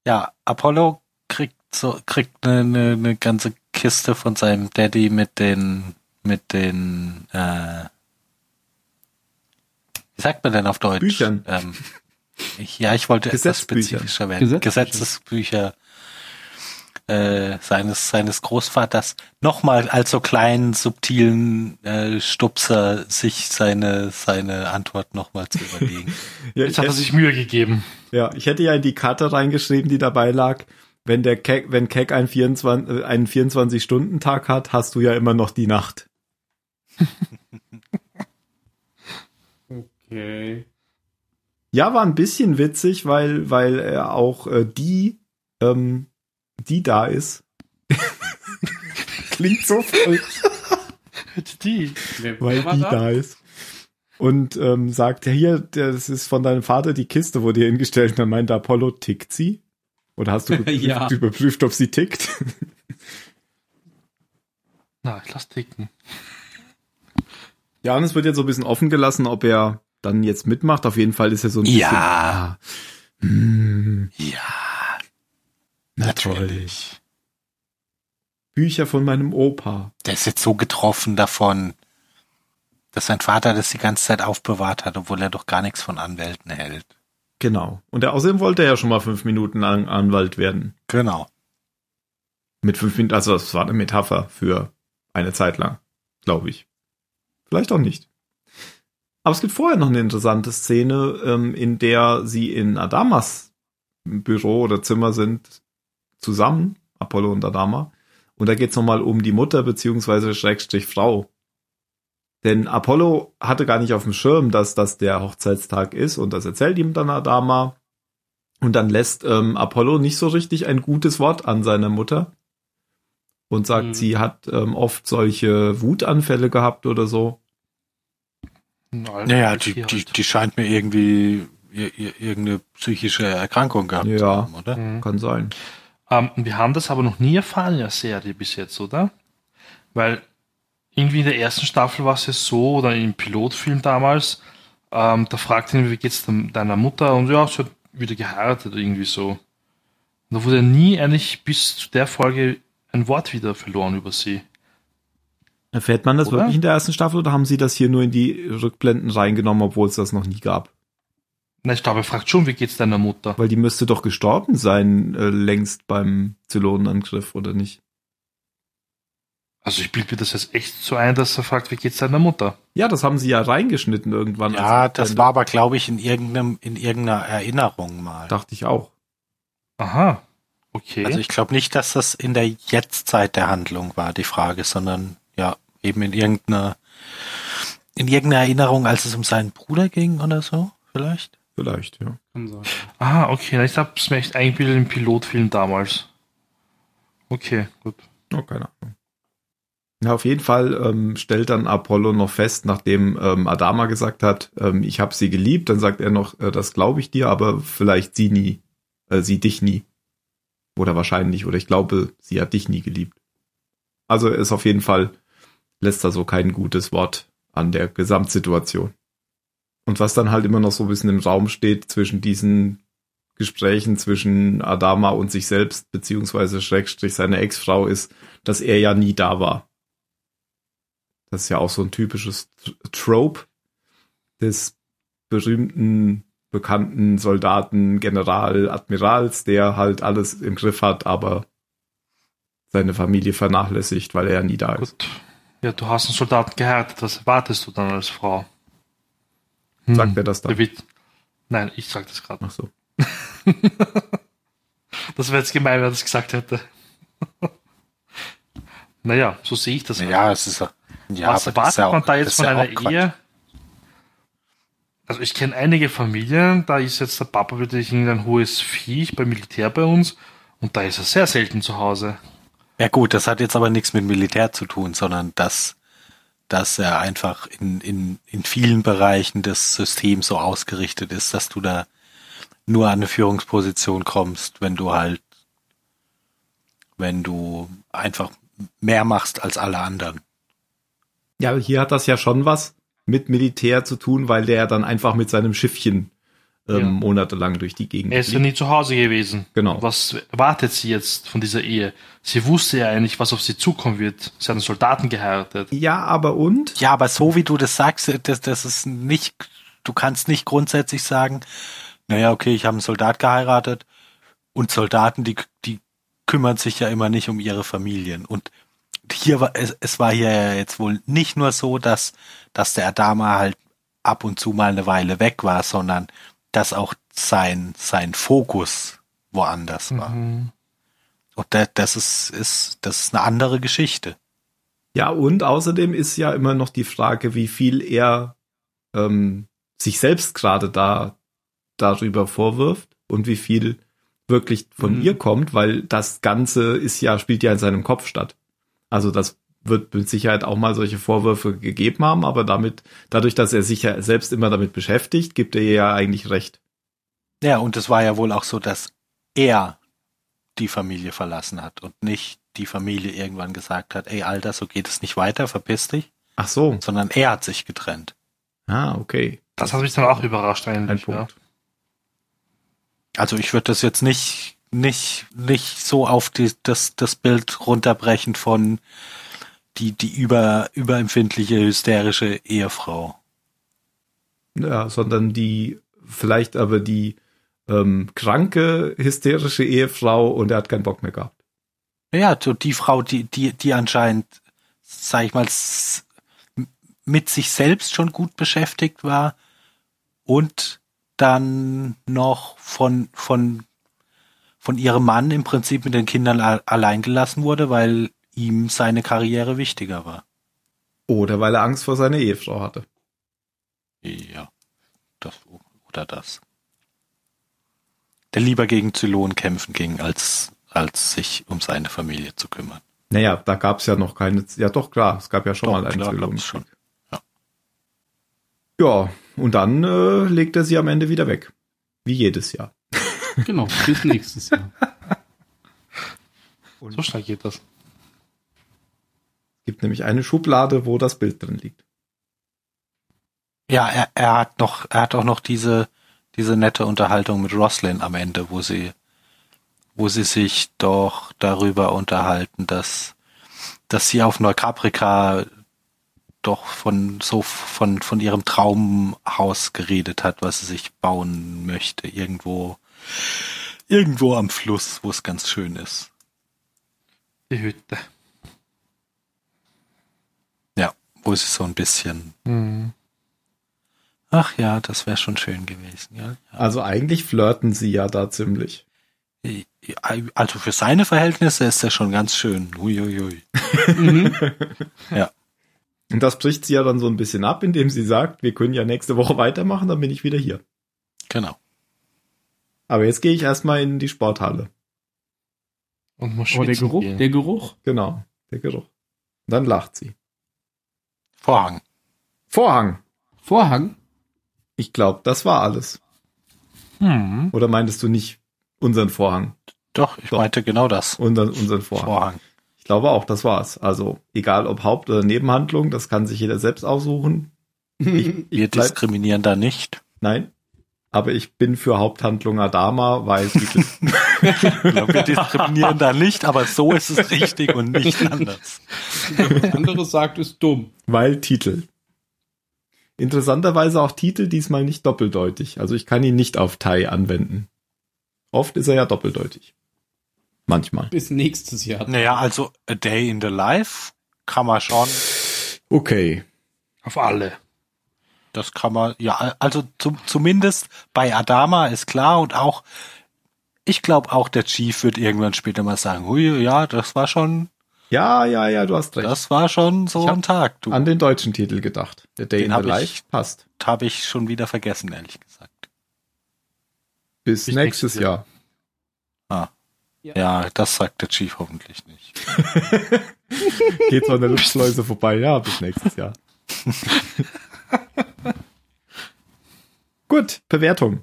Ja, Apollo kriegt so, kriegt eine, eine, eine ganze Kiste von seinem Daddy mit den, mit den, äh, wie sagt man denn auf Deutsch? Büchern. Ähm, ich, ja, ich wollte etwas spezifischer werden. Gesetzesbücher äh, seines, seines Großvaters nochmal als so kleinen, subtilen äh, Stupser sich seine, seine Antwort nochmal zu überlegen. Ja, Jetzt ich hat er hätte, sich Mühe gegeben. ja, ich hätte ja in die Karte reingeschrieben, die dabei lag. Wenn der Keck, wenn Keck einen 24, äh, einen 24-Stunden-Tag hat, hast du ja immer noch die Nacht. Okay. Ja, war ein bisschen witzig, weil, weil er auch äh, die, ähm, die da ist. Klingt so falsch. Die. Wer, weil die da? da ist. Und ähm, sagt, ja, hier, das ist von deinem Vater die Kiste, wurde hier hingestellt. Und dann meint Apollo, tickt sie? Oder hast du überprüft, Ja. überprüft ob sie tickt? Na, ich lass ticken. ja, und es wird jetzt so ein bisschen offen gelassen, ob er dann jetzt mitmacht. Auf jeden Fall ist er so ein bisschen. Ja. Hm, Ja, natürlich. Bücher von meinem Opa. der ist jetzt so getroffen davon, dass sein Vater das die ganze Zeit aufbewahrt hat, obwohl er doch gar nichts von Anwälten hält. Genau. Und er, außerdem wollte er ja schon mal fünf Minuten lang Anwalt werden. Genau. Mit fünf Minuten, also das war eine Metapher für eine Zeit lang, glaube ich. Vielleicht auch nicht. Aber es gibt vorher noch eine interessante Szene, ähm, in der sie in Adamas Büro oder Zimmer sind, zusammen, Apollo und Adama. Und da geht es nochmal um die Mutter beziehungsweise Schrägstrich Frau. Denn Apollo hatte gar nicht auf dem Schirm, dass das der Hochzeitstag ist und das erzählt ihm dann Adama. Und dann lässt ähm, Apollo nicht so richtig ein gutes Wort an seiner Mutter und sagt, Mhm. sie hat ähm, oft solche Wutanfälle gehabt oder so. Naja, die, die, die scheint mir irgendwie ir- ir- irgendeine psychische Erkrankung gehabt Ja. zu haben, oder? Mhm. Kann sein. Ähm, wir haben das aber noch nie erfahren in der Serie bis jetzt, oder? Weil irgendwie in der ersten Staffel war es ja so, oder im Pilotfilm damals, ähm, da fragte ihn, wie geht's deiner Mutter? Und ja, sie hat wieder geheiratet, irgendwie so. Und da wurde nie eigentlich bis zu der Folge ein Wort wieder verloren über sie. Erfährt man das Oder? wirklich in der ersten Staffel oder haben sie das hier nur in die Rückblenden reingenommen, obwohl es das noch nie gab? Na, ich glaube, er fragt schon, wie geht's deiner Mutter? Weil die müsste doch gestorben sein, äh, längst beim Zylonenangriff, oder nicht? Also ich bilde mir das jetzt echt so ein, dass er fragt, wie geht's deiner Mutter? Ja, das haben sie ja reingeschnitten irgendwann. Ja, als das Rückblende. war aber, glaube ich, in irgendeinem, in irgendeiner Erinnerung mal. Dachte ich auch. Aha. Okay. Also ich glaube nicht, dass das in der Jetztzeit der Handlung war, die Frage, sondern ja, eben in irgendeiner, in irgendeiner Erinnerung, als es um seinen Bruder ging oder so, vielleicht. Vielleicht, ja. Kann sein. Ah, okay. Ich habe es mir echt eingebildet im Pilotfilm damals. Okay, gut. Oh, keine Ahnung. Ja, auf jeden Fall ähm, stellt dann Apollo noch fest, nachdem ähm, Adama gesagt hat, ähm, ich habe sie geliebt, dann sagt er noch, äh, das glaube ich dir, aber vielleicht sie nie, äh, sie dich nie. Oder wahrscheinlich, oder ich glaube, sie hat dich nie geliebt. Also ist auf jeden Fall, lässt da so kein gutes Wort an der Gesamtsituation. Und was dann halt immer noch so ein bisschen im Raum steht zwischen diesen Gesprächen zwischen Adama und sich selbst, beziehungsweise Schrägstrich seine Ex-Frau ist, dass er ja nie da war. Das ist ja auch so ein typisches Trope des berühmten, bekannten Soldaten, General, Admirals, der halt alles im Griff hat, aber seine Familie vernachlässigt, weil er ja nie da ist. Gut. Ja, du hast einen Soldaten geheiratet. Was erwartest du dann als Frau? Hm. Sagt er das dann? Nein, ich sag das gerade. Ach so. Das wäre jetzt gemein, wenn er das gesagt hätte. naja, so sehe ich das. Ja, es ist ja, Was das erwartet man auch- da das jetzt von einer. Ehe? Also ich kenne einige Familien, da ist jetzt der Papa wirklich irgendein hohes Viech beim Militär bei uns und da ist er sehr selten zu Hause. Ja gut, das hat jetzt aber nichts mit Militär zu tun, sondern dass, dass er einfach in, in, in vielen Bereichen des Systems so ausgerichtet ist, dass du da nur an eine Führungsposition kommst, wenn du halt, wenn du einfach mehr machst als alle anderen. Ja, hier hat das ja schon was mit Militär zu tun, weil der dann einfach mit seinem Schiffchen ähm, Ja. monatelang durch die Gegend Er ist ja nie zu Hause gewesen. Genau. Was erwartet sie jetzt von dieser Ehe? Sie wusste ja eigentlich, was auf sie zukommen wird. Sie hat einen Soldaten geheiratet. Ja, aber und? Ja, aber so wie du das sagst, das, das ist nicht, du kannst nicht grundsätzlich sagen, naja, okay, ich habe einen Soldat geheiratet und Soldaten, die, die kümmern sich ja immer nicht um ihre Familien. Und hier war, es, es war hier ja jetzt wohl nicht nur so, dass, dass der Adama halt ab und zu mal eine Weile weg war, sondern dass auch sein, sein Fokus woanders war. Mhm. Und das, das ist, ist, das ist eine andere Geschichte. Ja, und außerdem ist ja immer noch die Frage, wie viel er ähm, sich selbst gerade da darüber vorwirft und wie viel wirklich von Mhm. ihr kommt, weil das Ganze ist ja, spielt ja in seinem Kopf statt. Also das wird mit Sicherheit auch mal solche Vorwürfe gegeben haben, aber damit, dadurch, dass er sich ja selbst immer damit beschäftigt, gibt er ihr ja eigentlich recht. Ja, und es war ja wohl auch so, dass er die Familie verlassen hat und nicht die Familie irgendwann gesagt hat, ey Alter, so geht es nicht weiter, verpiss dich, Ach so. sondern er hat sich getrennt. Ah, okay. Das hat mich dann auch überrascht Ein eigentlich. Ja. Punkt. Also ich würde das jetzt nicht, nicht, nicht so auf die, das, das Bild runterbrechen von die, die über, überempfindliche, hysterische Ehefrau. Ja, sondern die, vielleicht aber die ähm, kranke, hysterische Ehefrau und er hat keinen Bock mehr gehabt. Ja, so die Frau, die, die, die anscheinend, sag ich mal, mit sich selbst schon gut beschäftigt war und dann noch von, von, von ihrem Mann im Prinzip mit den Kindern allein gelassen wurde, weil ihm seine Karriere wichtiger war. Oder weil er Angst vor seiner Ehefrau hatte. Ja, das oder das. der lieber gegen Zylon kämpfen ging, als, als sich um seine Familie zu kümmern. Naja, da gab es ja noch keine, ja doch klar, es gab ja schon Doch, mal einen Zylon. schon. Ja. Ja, und dann äh, legt er sie am Ende wieder weg. Wie jedes Jahr. Genau, bis nächstes Jahr. So schnell geht das. Gibt nämlich eine Schublade, wo das Bild drin liegt. Ja, er, er hat noch, er hat auch noch diese, diese nette Unterhaltung mit Roslyn am Ende, wo sie, wo sie sich doch darüber unterhalten, dass, dass sie auf Neukaprika doch von, so von, von ihrem Traumhaus geredet hat, was sie sich bauen möchte, irgendwo, irgendwo am Fluss, wo es ganz schön ist. Die Hütte. Ja, wo sie so ein bisschen, Hm. ach ja, das wäre schon schön gewesen, ja. ja. Also eigentlich flirten sie ja da ziemlich. Also für seine Verhältnisse ist er schon ganz schön. Uiuiui. Mhm. Und das bricht sie ja dann so ein bisschen ab, indem sie sagt, wir können ja nächste Woche weitermachen, dann bin ich wieder hier. Genau. Aber jetzt gehe ich erstmal in die Sporthalle. Und muss Oh, der Geruch, gehen. der Geruch. Genau, der Geruch. Und dann lacht sie. Vorhang. Vorhang. Vorhang. Ich glaube, das war alles. Hm. Oder meintest du nicht unseren Vorhang? Doch, ich Doch. meinte genau das. Unseren, unseren Vorhang. Vorhang. Ich glaube auch, das war's. Also egal ob Haupt- oder Nebenhandlung, das kann sich jeder selbst aussuchen. Ich, Wir ich bleib, diskriminieren da nicht. nein, aber ich bin für Haupthandlung Adama, weil glaube, wir diskriminieren da nicht, aber so ist es richtig und nicht anders. Was anderes sagt, ist dumm. weil Titel. Interessanterweise auch Titel diesmal nicht doppeldeutig. Also ich kann ihn nicht auf Tai anwenden. Oft ist er ja doppeldeutig. Manchmal. Bis nächstes Jahr. Naja, also A Day in the Life kann man schon, Okay. Auf alle. das kann man, ja, also zum, zumindest bei Adama ist klar und auch, ich glaube auch der Chief wird irgendwann später mal sagen, hui, ja, das war schon, Ja, ja, ja, du hast recht. das war schon so Ich ein Tag. Du, An den deutschen Titel gedacht. Der Day Den in hab the ich- Life passt. habe ich schon wieder vergessen, ehrlich gesagt. Bis Bis nächstes nächstes Jahr. Ja, das sagt der Chief hoffentlich nicht. Geht so an der Luftschleuse vorbei. Ja, bis nächstes Jahr. Gut, Bewertung.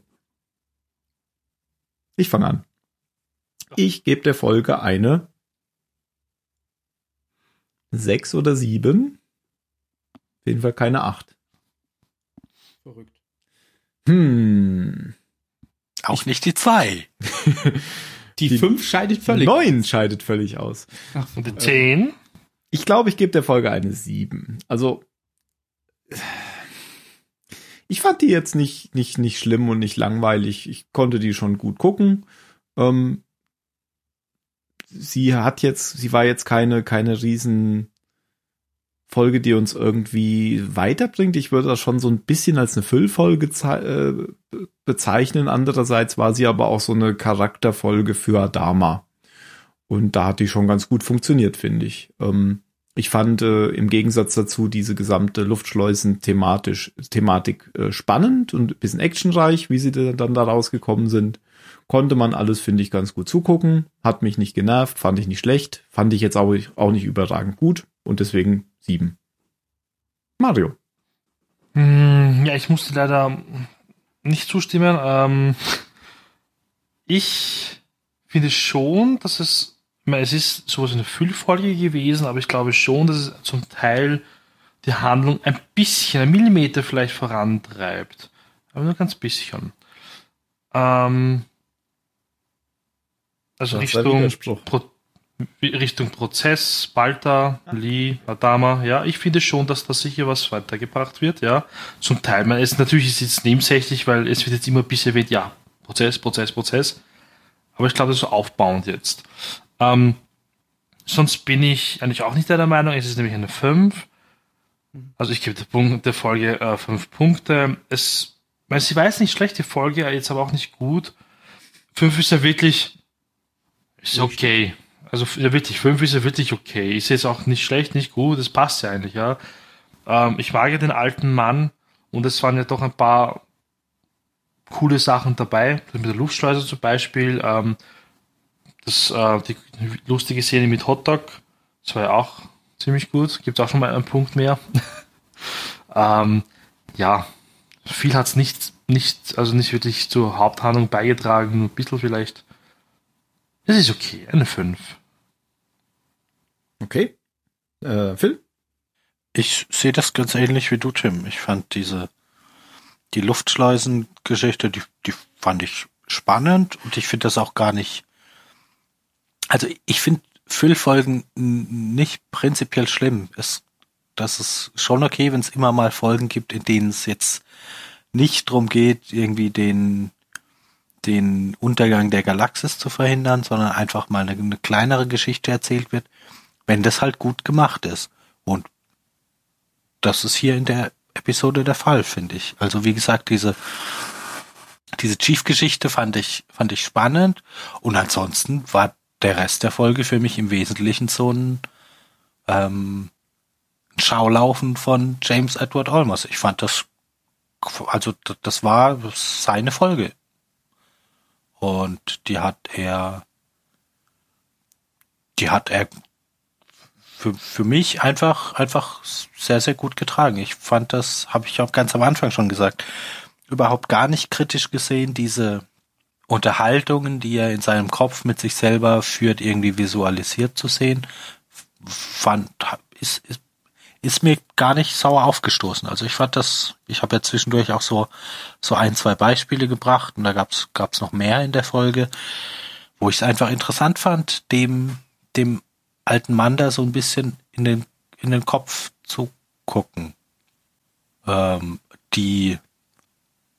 Ich fange an. Ich gebe der Folge eine sechs oder sieben. Auf jeden Fall keine acht. Verrückt. Hm. Auch nicht die zwei. Die, Die- 5 scheidet völlig. Neun scheidet völlig aus. Ach, Und die 10. Ich glaube, ich gebe der Folge eine 7. Also ich fand die jetzt nicht nicht nicht schlimm und nicht langweilig. Ich konnte die schon gut gucken. Ähm, sie hat jetzt, sie war jetzt keine keine riesen Folge, die uns irgendwie weiterbringt. Ich würde das schon so ein bisschen als eine Füllfolge äh, bezeichnen. Andererseits war sie aber auch so eine Charakterfolge für Adama. Und da hat die schon ganz gut funktioniert, finde ich. Ähm, ich fand äh, im Gegensatz dazu diese gesamte Luftschleusen thematisch Thematik äh, spannend und bisschen actionreich, wie sie da- dann da rausgekommen sind. Konnte man alles, finde ich, ganz gut zugucken. Hat mich nicht genervt, fand ich nicht schlecht, fand ich jetzt auch, auch nicht überragend gut und deswegen sieben. Mario. Hm, ja, ich musste leider nicht zustimmen. Ähm, ich finde schon, dass es, ich meine, es ist sowas eine Füllfolge gewesen, aber ich glaube schon, dass es zum Teil die Handlung ein bisschen, ein Millimeter vielleicht vorantreibt. Aber nur ganz bisschen. Ähm, also Das Richtung. Pro, Richtung Prozess, Balta, Lee, Adama, ja, ich finde schon, dass da sicher was weitergebracht wird, ja. Zum Teil, man ist natürlich ist jetzt nebensächlich, weil es wird jetzt immer ein bisschen erwähnt, ja, Prozess, Prozess, Prozess. Aber ich glaube, das ist so aufbauend jetzt. Ähm, sonst bin ich eigentlich auch nicht der Meinung, es ist nämlich eine 5. Also ich gebe der, Punkt, der Folge äh, 5 Punkte. Es, weil sie weiß nicht schlecht, die Folge, jetzt aber auch nicht gut. 5 ist ja wirklich, ist okay. Also wirklich, 5 ist ja wirklich okay. Ist jetzt auch nicht schlecht, nicht gut, das passt ja eigentlich, ja. Ähm, ich mag ja den alten Mann und es waren ja doch ein paar coole Sachen dabei. Mit der Luftschleuse zum Beispiel. Ähm, das, äh, die lustige Szene mit Hotdog. Das war ja auch ziemlich gut. Gibt auch schon mal einen Punkt mehr. ähm, ja, viel hat's nicht, nicht, also nicht wirklich zur Haupthandlung beigetragen, nur ein bisschen vielleicht. Es ist okay, eine 5. Okay. Äh, Phil? Ich sehe das ganz ähnlich wie du, Tim. Ich fand diese, die Luftschleusen-Geschichte, die, die fand ich spannend und ich finde das auch gar nicht, also ich finde Füllfolgen nicht prinzipiell schlimm. Es, das ist schon okay, wenn es immer mal Folgen gibt, in denen es jetzt nicht drum geht, irgendwie den, den Untergang der Galaxis zu verhindern, sondern einfach mal eine, eine kleinere Geschichte erzählt wird, wenn das halt gut gemacht ist. Und das ist hier in der Episode der Fall, finde ich. Also wie gesagt, diese diese Chief-Geschichte fand ich fand ich spannend und ansonsten war der Rest der Folge für mich im Wesentlichen so ein, ähm, Schaulaufen von James Edward Olmos. Ich fand das also das war seine Folge und die hat er die hat er für, für mich einfach, einfach sehr, sehr gut getragen. Ich fand das, habe ich auch ganz am Anfang schon gesagt, überhaupt gar nicht kritisch gesehen, diese Unterhaltungen, die er in seinem Kopf mit sich selber führt, irgendwie visualisiert zu sehen, fand, ist, ist, ist mir gar nicht sauer aufgestoßen. Also ich fand das, ich habe ja zwischendurch auch so, so ein, zwei Beispiele gebracht und da gab's gab's noch mehr in der Folge, wo ich es einfach interessant fand, dem, dem alten Mann da so ein bisschen in den, in den Kopf zu gucken. Ähm, die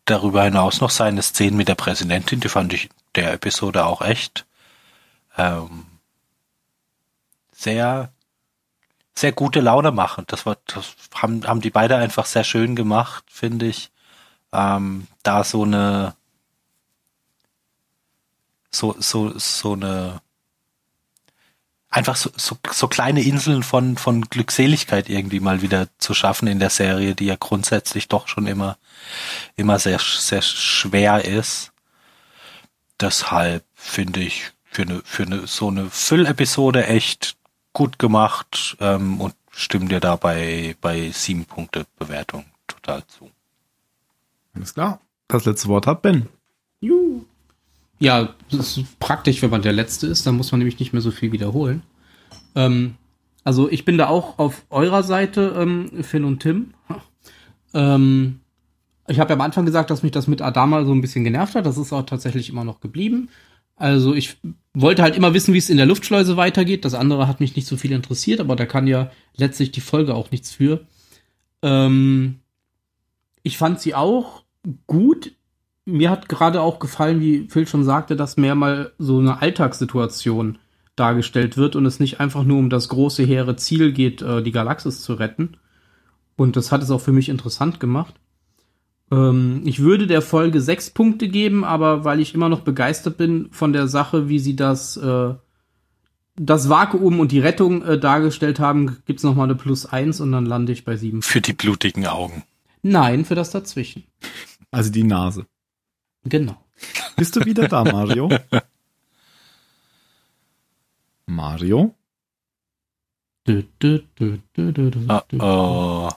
darüber hinaus noch seine Szenen mit der Präsidentin, die fand ich der Episode auch echt ähm, sehr, sehr gute Laune machen. Das war, das haben, haben die beide einfach sehr schön gemacht, finde ich. Ähm, da so eine, so, so, so eine einfach so, so, so kleine Inseln von, von Glückseligkeit irgendwie mal wieder zu schaffen in der Serie, die ja grundsätzlich doch schon immer, immer sehr, sehr schwer ist. Deshalb finde ich für eine, für eine, so eine Füllepisode echt gut gemacht ähm, und stimmen dir dabei bei sieben Punkte Bewertung total zu. Alles klar. Das letzte Wort hat Ben. Juhu. Ja, das ist praktisch, wenn man der Letzte ist, dann muss man nämlich nicht mehr so viel wiederholen. Ähm, also ich bin da auch auf eurer Seite, ähm, Finn und Tim. Ähm, ich habe ja am Anfang gesagt, dass mich das mit Adama so ein bisschen genervt hat. Das ist auch tatsächlich immer noch geblieben. Also ich wollte halt immer wissen, wie es in der Luftschleuse weitergeht. Das andere hat mich nicht so viel interessiert, aber da kann ja letztlich die Folge auch nichts für. Ähm, ich fand sie auch gut mir hat gerade auch gefallen, wie Phil schon sagte, dass mehr mal so eine Alltagssituation dargestellt wird und es nicht einfach nur um das große hehre Ziel geht, äh, die Galaxis zu retten. Und das hat es auch für mich interessant gemacht. Ähm, ich würde der Folge sechs Punkte geben, aber weil ich immer noch begeistert bin von der Sache, wie sie das, äh, das Vakuum und die Rettung äh, dargestellt haben, gibt's noch mal eine Plus eins und dann lande ich bei sieben. Für die blutigen Augen. Nein, für das dazwischen. Also die Nase. Genau. Bist du wieder da, Mario? Mario? Du, du, du, Oh, oh.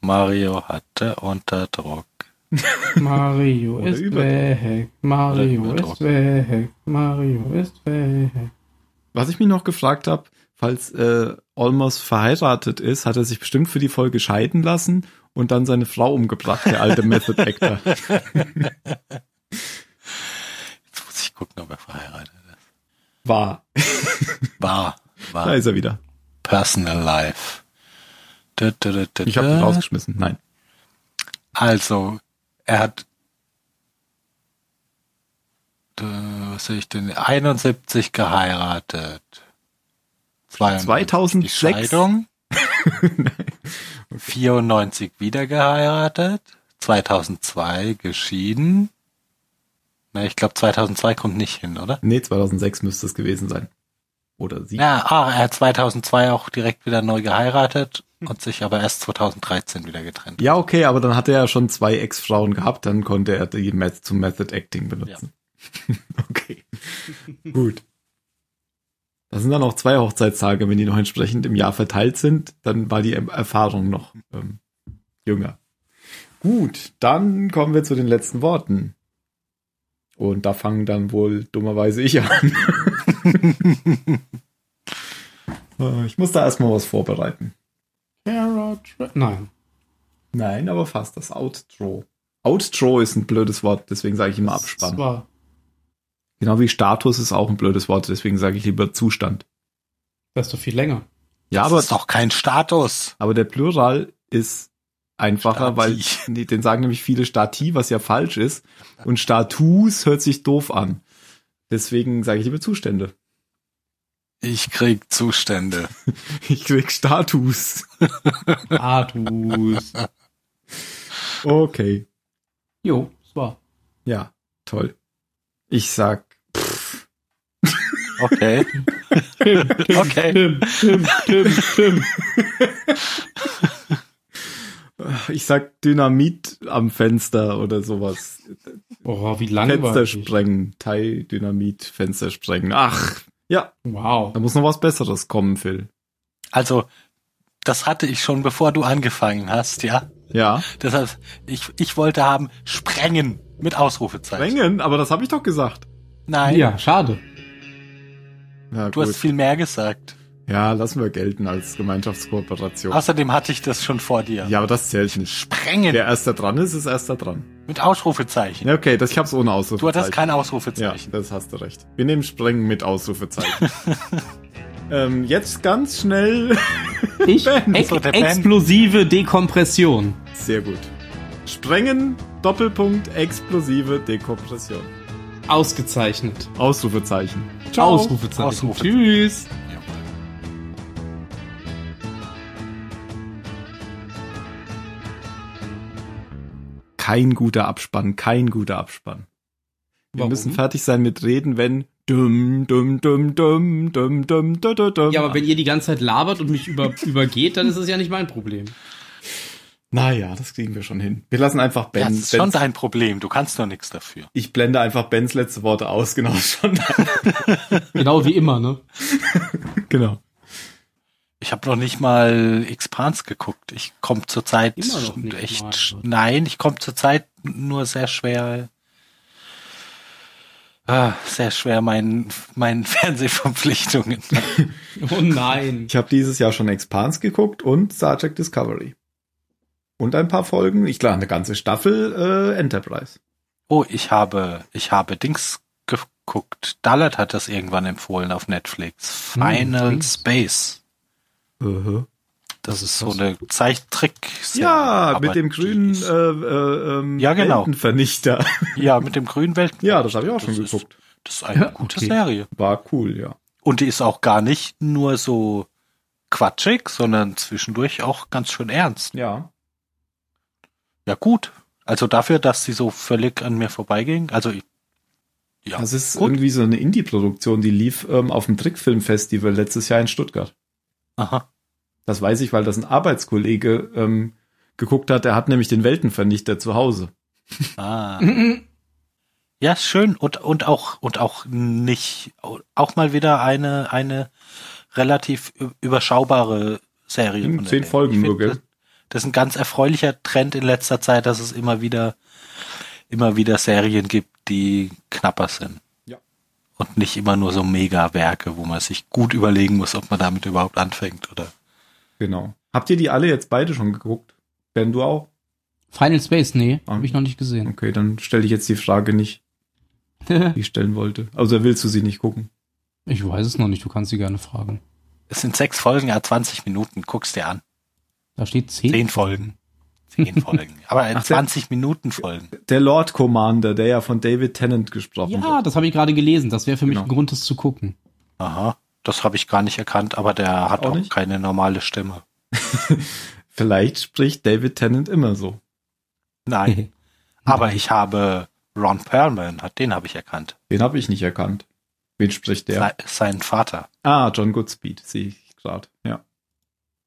Mario hatte unter Druck. Mario ist über- weg, Mario ist weg, Mario ist weg. Was ich mich noch gefragt habe, falls äh, Olmos verheiratet ist, hat er sich bestimmt für die Folge scheiden lassen und dann seine Frau umgebracht, der alte Method Actor. Jetzt muss ich gucken, ob er verheiratet ist. War. War. Da War. ist er wieder. Personal Life. Du, du, du, du, Ich habe ihn rausgeschmissen. Nein. Also, er hat, äh, was sehe ich denn, 71 geheiratet. 92 die 2006? Scheidung. 94 wieder geheiratet. 2002 geschieden. Na, ich glaube 2002 kommt nicht hin, oder? Nee, 2006 müsste es gewesen sein. Oder sie. Ja, ah, er hat 2002 auch direkt wieder neu geheiratet und sich aber erst 2013 wieder getrennt. Ja, okay, aber dann hat er ja schon zwei Ex-Frauen gehabt, dann konnte er die Meth zum Method Acting benutzen. okay. Gut. Das sind dann auch zwei Hochzeitstage, wenn die noch entsprechend im Jahr verteilt sind, dann war die Erfahrung noch ähm, jünger. Gut, dann kommen wir zu den letzten Worten. Und da fangen dann wohl dummerweise ich an. Äh, ich muss da erstmal was vorbereiten. Nein. Nein, aber fast das Outro. Outro ist ein blödes Wort, deswegen sage ich immer Abspann. war, Genau wie Status ist auch ein blödes Wort, deswegen sage ich lieber Zustand. das ist doch viel länger. Ja, das aber, ist doch kein Status. aber der Plural ist einfacher, Stati. weil nee, den sagen nämlich viele Stati, was ja falsch ist. Und Status hört sich doof an. Deswegen sage ich lieber Zustände. Ich krieg Zustände. Ich krieg Status. Status. Okay. jo, das war. Ja, toll. Ich sag, Okay. Okay. Tim, Tim, Tim, Tim. ich sag Dynamit am Fenster oder sowas. Oh, wie Fenster langweilig. sprengen. Teil Dynamit, Fenster sprengen. Ach, ja, Wow. da muss noch was Besseres kommen, Phil. Also, das hatte ich schon bevor du angefangen hast, ja. Ja. Deshalb, ich, ich wollte haben, sprengen mit Ausrufezeichen. Sprengen, aber das habe ich doch gesagt. Nein, Ja, schade. Ja, du gut. hast viel mehr gesagt. Ja, lassen wir gelten als Gemeinschaftskooperation. Außerdem hatte ich das schon vor dir. Ja, aber das zählt nicht. Sprengen Wer erster dran ist, ist erster dran. mit Ausrufezeichen. Ja, okay, das, ich hab's ohne Du Ausrufezeichen. hattest kein Ja, Ausrufezeichen. das hast du recht. Wir nehmen Sprengen mit Ausrufezeichen. ähm, jetzt ganz schnell. Ich, ex explosive Dekompression. Sehr gut. Sprengen, Doppelpunkt, explosive Dekompression. Ausgezeichnet. Ausrufezeichen. Ausrufezeichen. Ausrufezeichen. Tschüss. Kein guter Abspann, kein guter Abspann. Wir Warum? müssen fertig sein mit Reden, wenn dumm, dumm, dumm, dumm, dumm, dumm, dumm, dumm, dumm. Ja, aber wenn ihr die ganze Zeit labert und mich über, übergeht, dann ist es ja nicht mein Problem. Naja, das kriegen wir schon hin. Wir lassen einfach Ben. Ja, das ist schon Bens, dein Problem. Du kannst doch nichts dafür. ich blende einfach Bens letzte Worte aus, genau schon. Genau wie immer, ne? genau. Ich habe noch nicht mal Expans geguckt. Ich komme zurzeit echt. mal. Nein, ich komme zurzeit nur sehr schwer. Ah, sehr schwer meinen meinen Fernsehverpflichtungen. Oh nein. Ich habe dieses Jahr schon Expans geguckt und Star Trek Discovery. Und ein paar Folgen, ich glaube eine ganze Staffel äh, Enterprise. Oh, ich habe ich habe Dings geguckt. Dallat hat das irgendwann empfohlen auf Netflix. Hm, Final Dings. Space. Uh Das ist so eine Zeichentrick. Ja, mit dem grünen äh, äh, ähm, Ja, genau. Weltenvernichter. ja, mit dem grünen Welt. ja, das habe ich auch schon Das ist- geguckt. Das ist eine Ja, gute okay. Serie. War cool, ja. Und die ist auch gar nicht nur so quatschig, sondern zwischendurch auch ganz schön ernst. Ja. Ja, gut. Also dafür, dass sie so völlig an mir vorbeiging. Also, ich- ja. Das ist gut. irgendwie so eine Indie-Produktion, die lief ähm, auf dem Trickfilmfestival letztes Jahr in Stuttgart. Aha. Das weiß ich, weil das ein Arbeitskollege ähm, geguckt hat. Der hat nämlich den Weltenvernichter zu Hause. Ah. Ja, schön und und auch und auch nicht auch mal wieder eine eine relativ überschaubare Serie. Hm, zehn Welt. Folgen nur, gell? Das, das ist ein ganz erfreulicher Trend in letzter Zeit, dass es immer wieder immer wieder Serien gibt, die knapper sind. Und nicht immer nur so Mega-Werke, wo man sich gut überlegen muss, ob man damit überhaupt anfängt oder. Genau. Habt ihr die alle jetzt beide schon geguckt? Ben, du auch? Final Space, nee, Ah. habe ich noch nicht gesehen. Okay, dann stelle ich jetzt die Frage nicht, die ich stellen wollte. Also willst du sie nicht gucken? ich weiß es noch nicht, du kannst sie gerne fragen. Es sind sechs Folgen, ja 20 Minuten, guck's dir an. Da steht zehn. Zehn Folgen. Zehn Folgen. Aber Ach, der- 20 Minuten Folgen. Der Lord Commander, der ja von David Tennant gesprochen Ja, wird. das habe ich gerade gelesen. Das wäre für mich Genau. ein Grund, das zu gucken. Aha. Das habe ich gar nicht erkannt, aber der hat Auch auch, nicht? keine normale Stimme. Vielleicht spricht David Tennant immer so. Nein. aber ich habe Ron Perlman, hat- den habe ich erkannt. Den habe ich nicht erkannt. Wen spricht der? Se- Sein Vater. Ah, John Goodspeed, sehe ich gerade. Ja.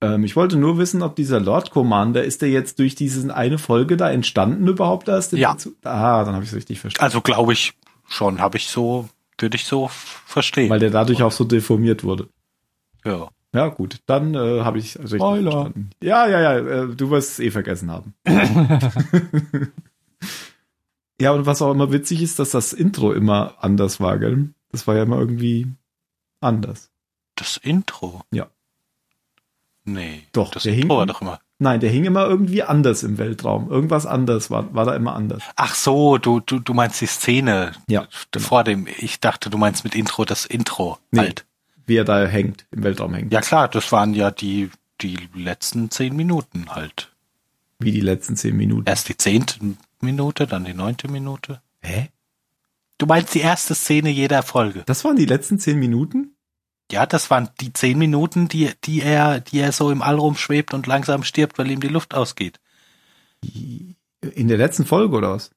Ähm, ich wollte nur wissen, ob dieser Lord Commander, ist der jetzt durch diese eine Folge da entstanden überhaupt erst? Ja. Ah, dann habe ich es richtig verstanden. Also glaube ich schon, habe ich so, würde ich so verstehen. Weil der dadurch auch so deformiert wurde. ja. Ja, gut, dann äh, habe ich richtig Spoiler. verstanden. Ja, ja, ja, äh, du wirst es eh vergessen haben. ja, und was auch immer witzig ist, dass das Intro immer anders war, gell? Das war ja immer irgendwie anders. Das Intro? Ja. Nee. Doch, das der hing- war doch immer. Nein, der hing immer irgendwie anders im Weltraum. Irgendwas anders war, war da immer anders. Ach so, du, du, du meinst die Szene Ja, genau. vor dem, ich dachte, du meinst mit Intro das Intro Nee. halt. Wie er da hängt, im Weltraum hängt. Ja klar, das waren ja die, die letzten zehn Minuten halt. Wie die letzten zehn Minuten. Erst die zehnte Minute, dann die neunte Minute. Hä? Du meinst die erste Szene jeder Folge. Das waren die letzten zehn Minuten? Ja, das waren die zehn Minuten, die, die er, die er so im All rumschwebt und langsam stirbt, weil ihm die Luft ausgeht. In der letzten Folge oder was?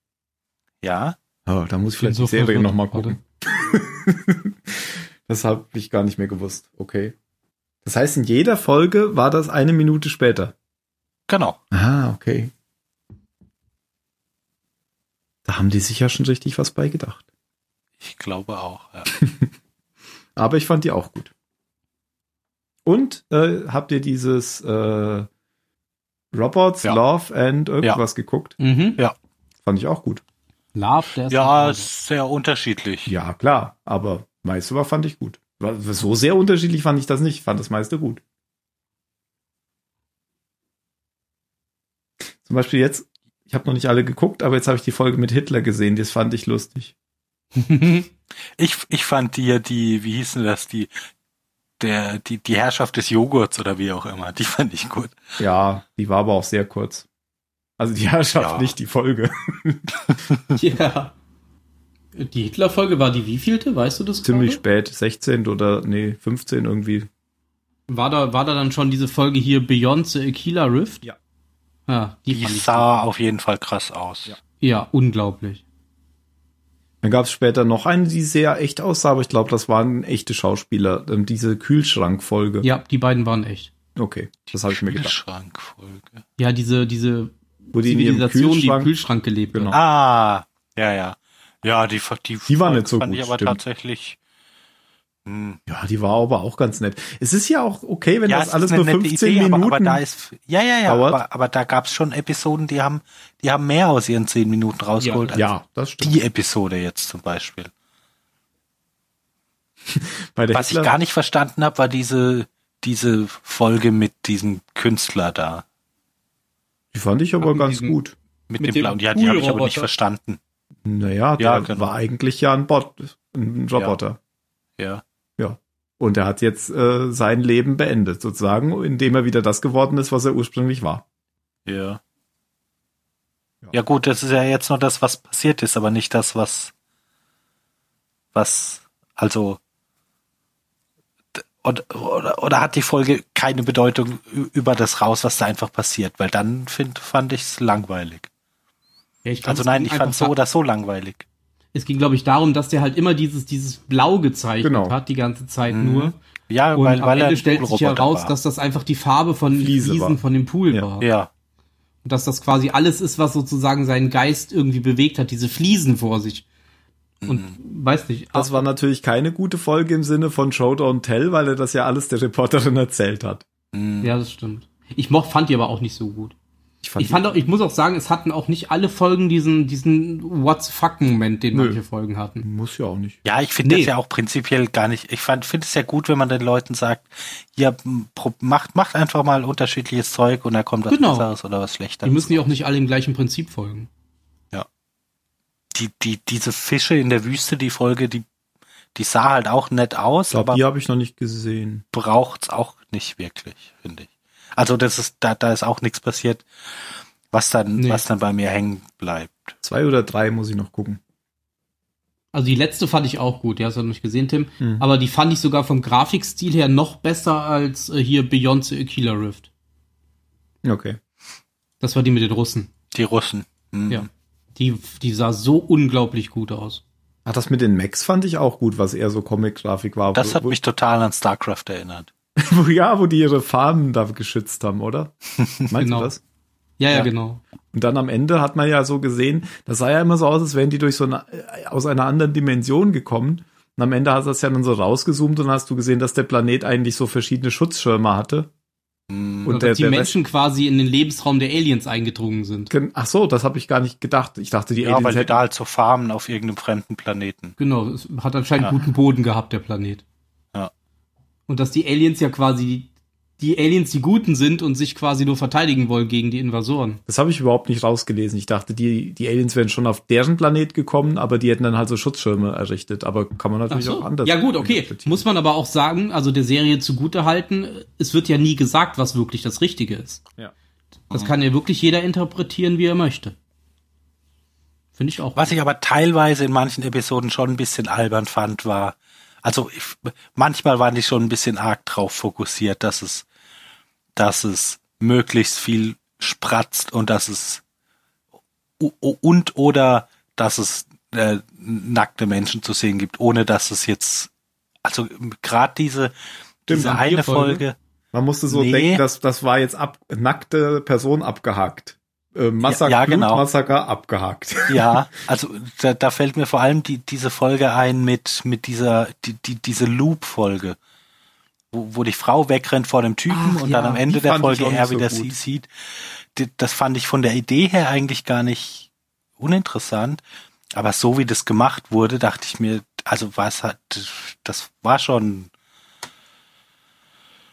Ja, Oh, da muss ich vielleicht so die Serie nochmal gucken. das habe ich gar nicht mehr gewusst. Okay. Das heißt, in jeder Folge war das eine Minute später. genau. Ah, okay. Da haben die sich ja schon richtig was beigedacht. Ich glaube auch. Ja. Aber ich fand die auch gut. Und äh, habt ihr dieses äh, Robots, Ja. Love and irgendwas geguckt? Mhm. Fand ich auch gut. Love, der ist Ja, sehr unterschiedlich. Ja, klar. Aber meiste war fand ich gut. War- So sehr unterschiedlich fand ich das nicht. Fand das meiste gut. Zum Beispiel jetzt, ich habe noch nicht alle geguckt, aber jetzt habe ich die Folge mit Hitler gesehen. Das fand ich lustig. Ich, ich fand die, die, wie hießen das, die, der, die, die Herrschaft des Joghurts oder wie auch immer, die fand ich gut. Ja, die war aber auch sehr kurz. Also die Herrschaft, Ja. nicht die Folge. ja. Die Hitler-Folge war die wievielte? Weißt du das Ziemlich gerade? spät, 16 oder nee, 15 irgendwie. War da, war da dann schon diese Folge hier Beyond the Aquila Rift? Ja. Ja, die, Die fand ich sah auf jeden Fall krass aus. Ja. Ja, unglaublich. Dann gab es später noch eine, die sehr echt aussah, aber ich glaube, das waren echte Schauspieler. Ähm, diese Kühlschrankfolge. Ja, die beiden waren echt. Okay, das habe ich mir gedacht. Kühlschrankfolge. Ja, diese, diese Wo die Zivilisation, die im Kühlschrank, gelebt Genau. hat. Ah, ja, ja. Ja, die, die, Die war nicht so fand gut, ich aber stimmt. tatsächlich. Hm. ja, die war aber auch ganz nett. Es ist ja auch okay, wenn ja, das es alles nur nette 15 Idee, Minuten. Aber, aber da ist, ja, ja, ja, dauert. aber, aber da gab's schon Episoden, die haben, die haben mehr aus ihren zehn Minuten rausgeholt als ja, das stimmt. die Episode jetzt zum Beispiel. Bei der Was ich Hitler- gar nicht verstanden habe, war diese, diese Folge mit diesem Künstler da. die fand ich aber Ach, mit ganz diesem- gut. Mit, Mit dem dem blauen. Ja, die habe ich aber nicht verstanden. Naja, der Ja, genau. war eigentlich ja ein Bot, ein Roboter. Ja. Und er hat jetzt äh, sein Leben beendet, sozusagen, indem er wieder das geworden ist, was er ursprünglich war. Ja. Ja. Ja gut, das ist ja jetzt nur das, was passiert ist, aber nicht das, was, was, also, oder, oder, oder hat die Folge keine Bedeutung über das raus, was da einfach passiert? Weil dann find, fand ich es langweilig. Ja, ich glaub, Also nein, ich fand so oder so langweilig. Es ging, glaube ich, darum, dass der halt immer dieses, dieses Blau gezeichnet Genau. hat, die ganze Zeit Mhm. nur. Ja, Und weil, am weil er Ende stellt sich ja raus, war. dass das einfach die Farbe von Fliese Fliesen war. von dem Pool Ja. war. Ja, Und dass das quasi alles ist, was sozusagen seinen Geist irgendwie bewegt hat, diese Fliesen vor sich. Und Mhm. weiß nicht. Das war natürlich keine gute Folge im Sinne von Showdown Tell, weil er das ja alles der Reporterin erzählt hat. Mhm. Ja, das stimmt. Ich moch, fand die aber auch nicht so gut. Ich fand, Ich fand auch, ich muss auch sagen, es hatten auch nicht alle Folgen diesen, diesen What's fuck Moment, den Nö. manche Folgen hatten. muss ja auch nicht. Ja, ich finde Nee. das ja auch prinzipiell gar nicht. Ich fand, finde es ja gut, wenn man den Leuten sagt, ja, macht, macht einfach mal unterschiedliches Zeug und da kommt was Genau. Besseres oder was Schlechteres. Die müssen ja auch nicht alle im gleichen Prinzip folgen. die, die, diese Fische in der Wüste, die Folge, die, die sah halt auch nett aus, Ich glaube, aber die habe ich noch nicht gesehen. braucht's auch nicht wirklich, finde ich. Also das ist, da, da ist auch nichts passiert, was dann, Nee. was dann bei mir hängen bleibt. Zwei oder drei muss ich noch gucken. Also die letzte fand ich auch gut, die hast du noch nicht gesehen, Tim. Hm. Aber die fand ich sogar vom Grafikstil her noch besser als äh, hier Beyond the Aquila Rift. Okay. Das war die mit den Russen. Die Russen. Hm. Ja. Die, die sah so unglaublich gut aus. Ach, das mit den Max fand ich auch gut, was eher so Comic-Grafik war. Das hat mich total an StarCraft erinnert. wo, ja, wo die ihre Farmen da geschützt haben, oder? Meinst Genau. du das? Ja, ja, Ja. genau. Und dann am Ende hat man ja so gesehen, das sah ja immer so aus, als wären die durch so eine, äh, aus einer anderen Dimension gekommen. Und am Ende hast du das ja dann so rausgezoomt und hast du gesehen, dass der Planet eigentlich so verschiedene Schutzschirme hatte. Hm, Und, Und der, dass die der Menschen quasi in den Lebensraum der Aliens eingedrungen sind. Rest, ach so, das habe ich gar nicht gedacht. Ich dachte, die ja, weil Aliens die hätten, da halt so farmen auf irgendeinem fremden Planeten. Genau, es hat anscheinend Ja. guten Boden gehabt, der Planet. Und dass die Aliens ja quasi die Aliens die Guten sind und sich quasi nur verteidigen wollen gegen die Invasoren. das habe ich überhaupt nicht rausgelesen. Ich dachte, die, die Aliens wären schon auf deren Planet gekommen, aber die hätten dann halt so Schutzschirme errichtet. Aber kann man natürlich so. auch anders. Ja gut, okay. Muss man aber auch sagen, also der Serie zugute halten, es wird ja nie gesagt, was wirklich das Richtige ist. Ja. Das kann ja wirklich jeder interpretieren, wie er möchte. Finde ich auch. Was ich aber teilweise in manchen Episoden schon ein bisschen albern fand, war, also ich, manchmal waren die schon ein bisschen arg drauf fokussiert, dass es, dass es möglichst viel spratzt und dass es und oder dass es äh, nackte Menschen zu sehen gibt, ohne dass es jetzt, also gerade diese, diese eine. Folge, Man musste so Nee. denken, dass das war jetzt ab, nackte Person abgehakt. Äh, Massaker, Ja, ja, genau. Blutmassaker abgehakt. Ja, also da, da fällt mir vor allem die, diese Folge ein mit, mit dieser, die, die, diese Loop-Folge, wo, wo die Frau wegrennt vor dem Typen Ach, und ja, dann am Ende der Folge er so wieder gut. sie sieht. Das fand ich von der Idee her eigentlich gar nicht uninteressant. Aber so wie das gemacht wurde, dachte ich mir, also was hat, das war schon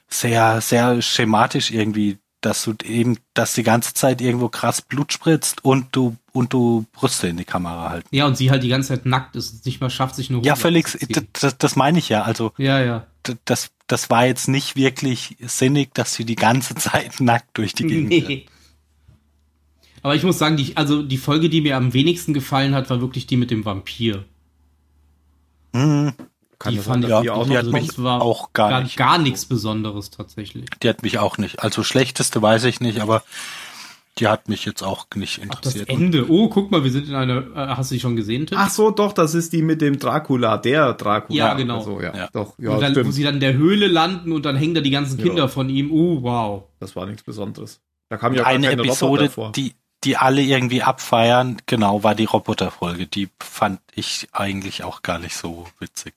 sehr, sehr schematisch irgendwie, dass du eben, dass die ganze Zeit irgendwo krass Blut spritzt und du, und du Brüste in die Kamera halten. Ja, und sie halt die ganze Zeit nackt ist und nicht mal schafft, sich eine Ja, Hose völlig, anzuziehen. das, das meine ich ja. Also, Ja, ja. das, das war jetzt nicht wirklich sinnig, dass sie die ganze Zeit nackt durch die Gegend. Nee. Aber ich muss sagen, die, also die Folge, die mir am wenigsten gefallen hat, war wirklich die mit dem Vampir. Mhm. Kann die das fand sein, ich ja, die auch die noch hat so- mich auch gar gar, nicht. gar nichts Besonderes tatsächlich. Die hat mich auch nicht. Also schlechteste weiß ich nicht, aber die hat mich jetzt auch nicht Ach, das interessiert. Ende. Oh, guck mal, wir sind in einer. Äh, hast du die schon gesehen, Tim? Ach so, doch, das ist die mit dem Dracula, der Dracula. Ja, genau. Also, ja, Ja. doch, ja, und dann, wo sie dann in der Höhle landen und dann hängen da die ganzen Ja. Kinder von ihm. Oh, wow. Das war nichts Besonderes. Da kam ja Eine keine Episode, die, die alle irgendwie abfeiern, genau, war die Roboterfolge. Die fand ich eigentlich auch gar nicht so witzig.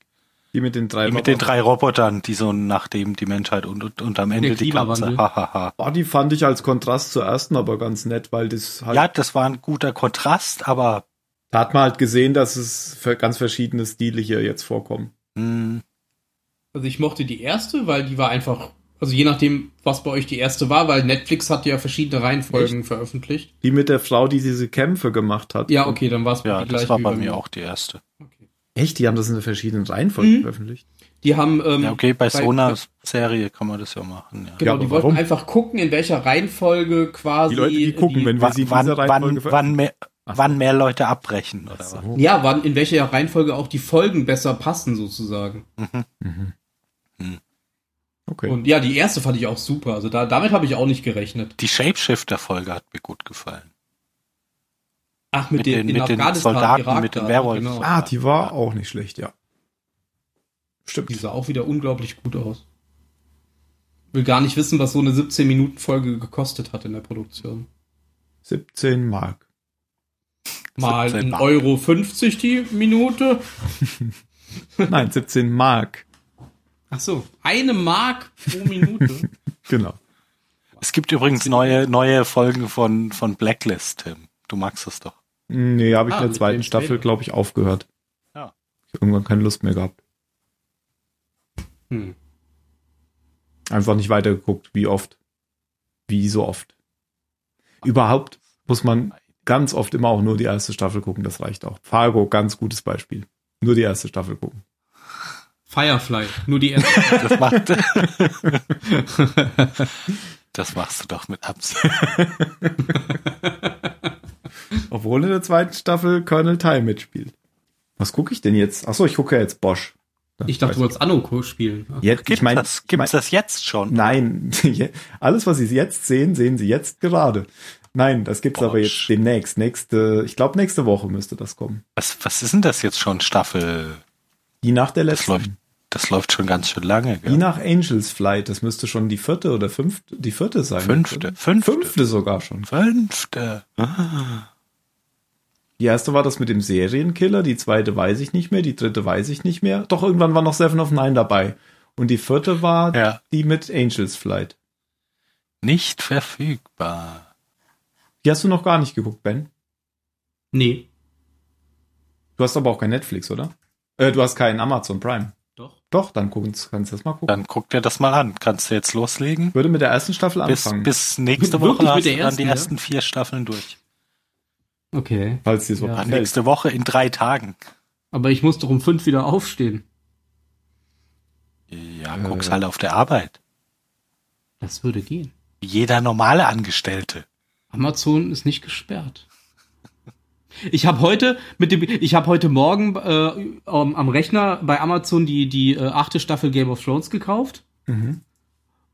Die mit den drei Die mit den Robotern. drei Robotern, die so nachdem die Menschheit und, und, und am Ende Der die ganze. Oh, die fand ich als Kontrast zur ersten aber ganz nett, weil das halt, Ja, das war ein guter Kontrast, aber da hat man halt gesehen, dass es für ganz verschiedene Stile hier jetzt vorkommen. mh, Also ich mochte die erste, weil die war einfach. Also je nachdem, was bei euch die erste war, weil Netflix hat ja verschiedene Reihenfolgen veröffentlicht. Die mit der Frau, die diese Kämpfe gemacht hat. Ja, okay, dann war es ja, die das gleiche war bei mir auch die erste. Okay. Echt? Die haben das in der verschiedenen Reihenfolge Mhm. veröffentlicht? Die haben ähm, Ja, okay, bei, so bei- einer Serie kann man das ja machen. Ja. Genau, Ja, die wollten warum? einfach gucken, in welcher Reihenfolge quasi. Die Leute, die gucken, wenn wir Wann, sie in wann, dieser wann, Reihenfolge wann, mehr, Ach so. wann mehr Leute abbrechen oder was? so. Ja, wann, in welcher Reihenfolge auch die Folgen besser passen, sozusagen. Okay. Und ja, die erste fand ich auch super. Also da, damit habe ich auch nicht gerechnet. Die Shapeshifter-Folge hat mir gut gefallen. Ach, mit, Mit den, den- mit den Soldaten, Irak mit den da, Werwolfen. Genau. ah, die war auch nicht schlecht, ja. Stimmt. Die sah auch wieder unglaublich gut aus. Will gar nicht wissen, was so eine 17-Minuten-Folge gekostet hat in der Produktion. 17 Mark. Mal 17 1,50 Mark. Euro 50 die Minute. Nein, 17 Mark. Ach so, eine Mark pro Minute. Genau. Es gibt übrigens neue, neue Folgen von, von Blacklist, Tim. Du magst es doch. Nee, habe ich Ah, in der zweiten Staffel, glaube ich, aufgehört. Ja. Ich hab irgendwann keine Lust mehr gehabt. Hm. Einfach nicht weitergeguckt. Wie oft? Wie so oft? Überhaupt muss man ganz oft immer auch nur die erste Staffel gucken. Das reicht auch. Fargo, ganz gutes Beispiel. Nur die erste Staffel gucken. Firefly, nur die erste. Das macht, das machst du doch mit Absicht. Obwohl in der zweiten Staffel Colonel Ty mitspielt. Was gucke ich denn jetzt? Achso, ich gucke jetzt Bosch. Ich dachte, du wolltest Anoko spielen. Jetzt, Gibt ich mein, das, gibt's das jetzt schon? Nein, alles, was Sie jetzt sehen, sehen Sie jetzt gerade. Nein, das gibt's aber Bosch. jetzt demnächst. Nächste, ich glaube, nächste Woche müsste das kommen. Was, was ist denn das jetzt schon? Staffel? Die nach der Das letzten. läuft. das läuft schon ganz schön lange. Gell? nach Angels Flight, das müsste schon die vierte oder fünfte, die vierte sein. Fünfte, oder? fünfte. Fünfte sogar schon. Fünfte. Die erste war das mit dem Serienkiller, die zweite weiß ich nicht mehr, die dritte weiß ich nicht mehr. Doch irgendwann war noch Seven of Nine dabei. Und die vierte war Ja. die mit Angels Flight. Nicht verfügbar. Die hast du noch gar nicht geguckt, Ben. Nee. Du hast aber auch kein Netflix, oder? Äh, du hast keinen Amazon Prime. Doch. Doch, dann kannst du das mal gucken. Dann guck dir das mal an. Kannst du jetzt loslegen? Ich würde mit der ersten Staffel Bis, anfangen. bis nächste Woche du dann ersten, die ja? ersten vier Staffeln durch. Okay. falls dir so Ja. Nächste Woche in drei Tagen. Aber ich muss doch um fünf wieder aufstehen. Ja, Äh. guck's halt auf der Arbeit. Das würde gehen. Jeder normale Angestellte. Amazon ist nicht gesperrt. Ich habe heute mit dem, ich habe heute Morgen äh, am am Rechner bei Amazon die die äh, achte Staffel Game of Thrones gekauft Mhm.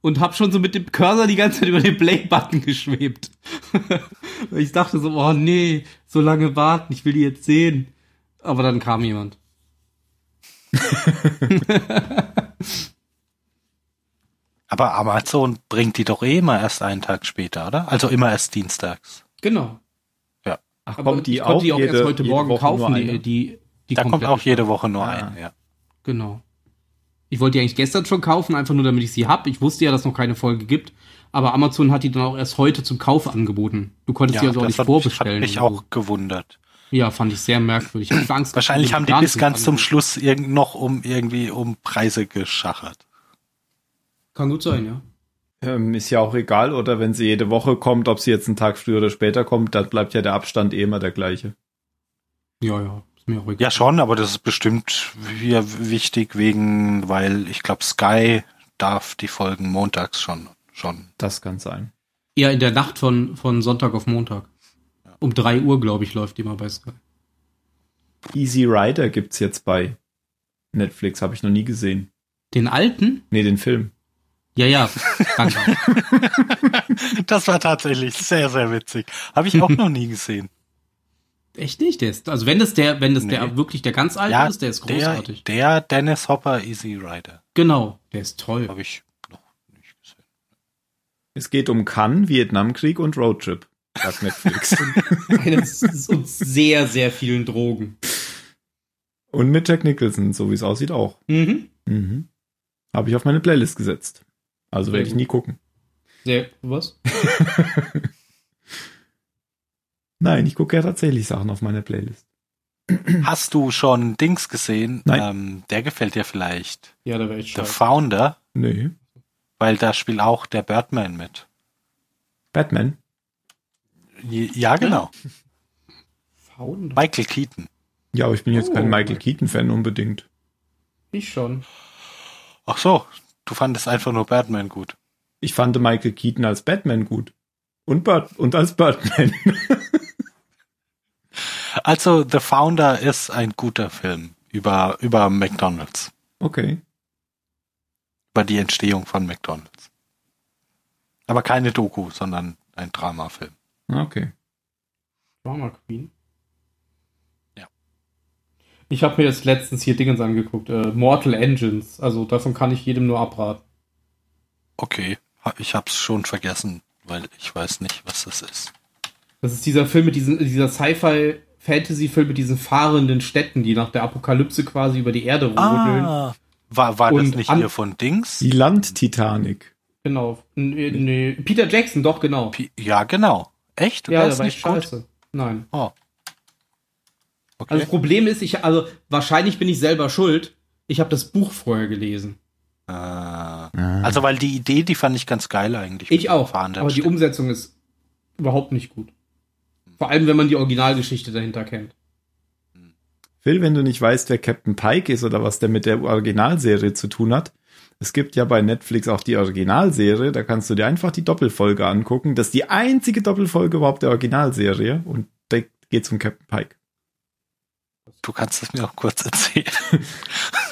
Und habe schon so mit dem Cursor die ganze Zeit über den Play-Button geschwebt. ich dachte so, oh nee, so lange warten, ich will die jetzt sehen. Aber dann kam jemand. Aber Amazon bringt die doch eh immer erst einen Tag später, oder? Also immer erst dienstags. Genau. Ach, Aber kommt die ich auch, konnte die auch jede, erst heute Morgen kaufen, die, die, die Da kommt auch jede Woche nur Ah. eine, ja. Genau. Ich wollte die eigentlich gestern schon kaufen, einfach nur damit ich sie hab. Ich wusste ja, dass es noch keine Folge gibt. Aber Amazon hat die dann auch erst heute zum Kauf angeboten. Du konntest die also auch das nicht hat, vorbestellen. hat mich so. auch gewundert. Ja, fand ich sehr merkwürdig. Ich Angst, Wahrscheinlich haben die bis ganz zum. Schluss irgend noch um irgendwie um Preise geschachert. Kann gut sein, ja. Ähm, ist ja auch egal, oder wenn sie jede Woche kommt, ob sie jetzt einen Tag früher oder später kommt, dann bleibt ja der Abstand eh immer der gleiche. Ja, ja. Mir egal. Ja, schon, aber das ist bestimmt hier wichtig wegen, weil ich glaube, Sky darf die Folgen montags schon, schon. Das kann sein. Eher in der Nacht von, von Sonntag auf Montag. Um drei Uhr, glaube ich, läuft die mal bei Sky. Easy Rider gibt's jetzt bei Netflix, habe ich noch nie gesehen. Den alten? Nee, den Film. Ja, ja. Danke. Das war tatsächlich sehr, sehr witzig. Habe ich auch noch nie gesehen. Echt nicht? Der ist, also wenn das der, wenn das Nee. der wirklich der ganz alte Ja, ist, der ist der, großartig. der Dennis Hopper Easy Rider. Genau, der ist toll. Habe ich noch nicht gesehen. Es geht um Cannes, Vietnamkrieg und Roadtrip, sagt Netflix. Eines und sehr, sehr vielen Drogen. und mit Jack Nicholson, so wie es aussieht auch. Mhm. Mhm. Habe ich auf meine Playlist gesetzt. Also werde ich nie gucken. Sehr, was? Nein, ich gucke ja tatsächlich Sachen auf meiner Playlist. Hast du schon Dings gesehen? Nein. Ähm, der gefällt dir vielleicht. Ja, da wäre ich The scheiße. Founder, Nee. weil da spielt auch der Birdman mit. Batman? Ja, genau. Founder? Michael Keaton. Ja, aber ich bin jetzt Oh. kein Michael Keaton-Fan unbedingt. Ich schon. Ach so, du fandest einfach nur Batman gut. Ich fand Michael Keaton als Batman gut. Und, Bird und als Birdman. Also The Founder ist ein guter Film über, über McDonalds. okay. Über die Entstehung von McDonalds. Aber keine Doku, sondern ein Dramafilm. Okay. Drama Queen. Ja. Ich habe mir jetzt letztens hier Dingens angeguckt. Äh, Mortal Engines. Also davon kann ich jedem nur abraten. Okay, ich hab's schon vergessen, weil ich weiß nicht, was das ist. Das ist dieser Film mit diesen, dieser Sci-Fi Fantasy-Film mit diesen fahrenden Städten, die nach der Apokalypse quasi über die Erde rodeln. Ah, war, war das nicht hier von Dings? Die Land-Titanik. Genau. Nee, nee. Peter Jackson, doch, genau. Pi- Ja, genau. Echt? ja, ist war nicht echt gut? scheiße. Nein. Oh. Also Okay. das Problem ist, ich, also wahrscheinlich bin ich selber schuld. Ich habe das Buch vorher gelesen. Ah. Also, weil die Idee, die fand ich ganz geil eigentlich. Ich auch. Aber die. Umsetzung ist überhaupt nicht gut. Vor allem, wenn man die Originalgeschichte dahinter kennt. Phil, wenn du nicht weißt, wer Captain Pike ist oder was der mit der Originalserie zu tun hat, es gibt ja bei Netflix auch die Originalserie, da kannst du dir einfach die Doppelfolge angucken. Das ist die einzige Doppelfolge überhaupt der Originalserie und da geht's um Captain Pike. Du kannst es mir auch kurz erzählen.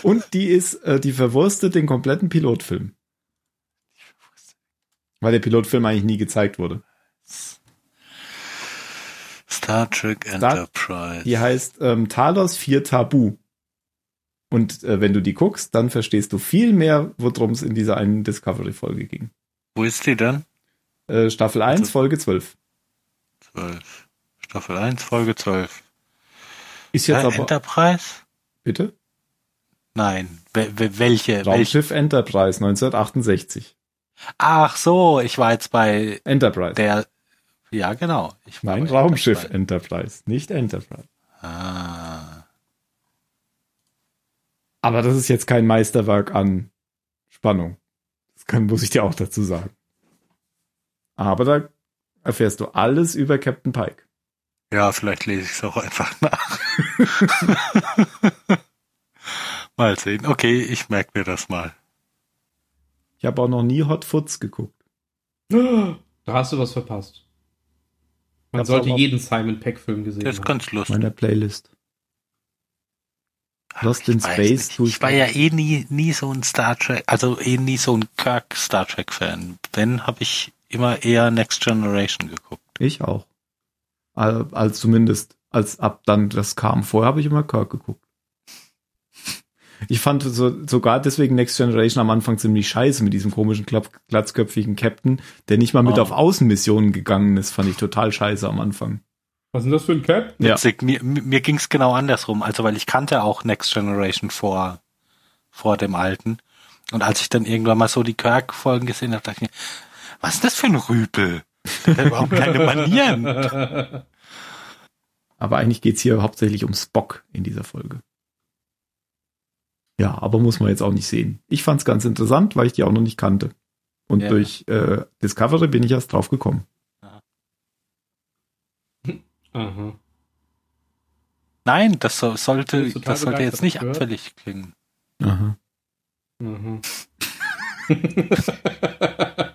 Und die ist, äh, die verwurstet den kompletten Pilotfilm. Weil der Pilotfilm eigentlich nie gezeigt wurde. Star Trek Enterprise. Die heißt ähm, Talos 4 Tabu. Und äh, wenn du die guckst, dann verstehst du viel mehr, worum es in dieser einen Discovery-Folge ging. Wo ist die denn? Äh, Staffel 1, Also- Folge 12. 12. Staffel 1, Folge 12. Ist jetzt Ja, aber. Enterprise? Bitte? Nein. Wel wel welche? welche? Raumschiff Enterprise 1968. Ach so, ich war jetzt bei Enterprise. der. Ja, genau. Ich bei Raumschiff Enterprise. Enterprise, nicht Enterprise. Ah. Aber das ist jetzt kein Meisterwerk an Spannung. Das kann, muss ich dir auch dazu sagen. Aber da erfährst du alles über Captain Pike. Ja, vielleicht lese ich es auch einfach nach. mal sehen. Okay, ich merke mir das mal. Ich habe auch noch nie Hot Foots geguckt. Da hast du was verpasst. Man Hab's sollte jeden Simon Peck-Film gesehen Das ist haben. ganz lustig. Meiner Playlist. Lost in Ich Space nicht. tue Ich war ja eh nie, nie so ein Star Trek, also eh nie so ein Kirk Star Trek Fan. Wenn, habe ich immer eher Next Generation geguckt. Ich auch. Al- Als zumindest, als ab dann das kam. Vorher habe ich immer Kirk geguckt. Ich fand so, sogar deswegen Next Generation am Anfang ziemlich scheiße mit diesem komischen glatzköpfigen Captain, der nicht mal mit Oh. auf Außenmissionen gegangen ist, fand ich total scheiße am Anfang. Was ist denn das für ein Cap? Ja. Witzig, mir, mir ging es genau andersrum. Also, weil ich kannte auch Next Generation vor, vor dem alten. Und als ich dann irgendwann mal so die Kirk-Folgen gesehen habe, dachte ich mir, was ist das für ein Rüpel? Der hat überhaupt keine Manieren. Aber eigentlich geht's hier hauptsächlich um Spock in dieser Folge. Ja, aber muss man jetzt auch nicht sehen. Ich fand's ganz interessant, weil ich die auch noch nicht kannte. Und Ja. durch äh, Discovery bin ich erst drauf gekommen. Aha. Nein, das so, sollte, total das sollte jetzt nicht abfällig klingen. Aha. Mhm.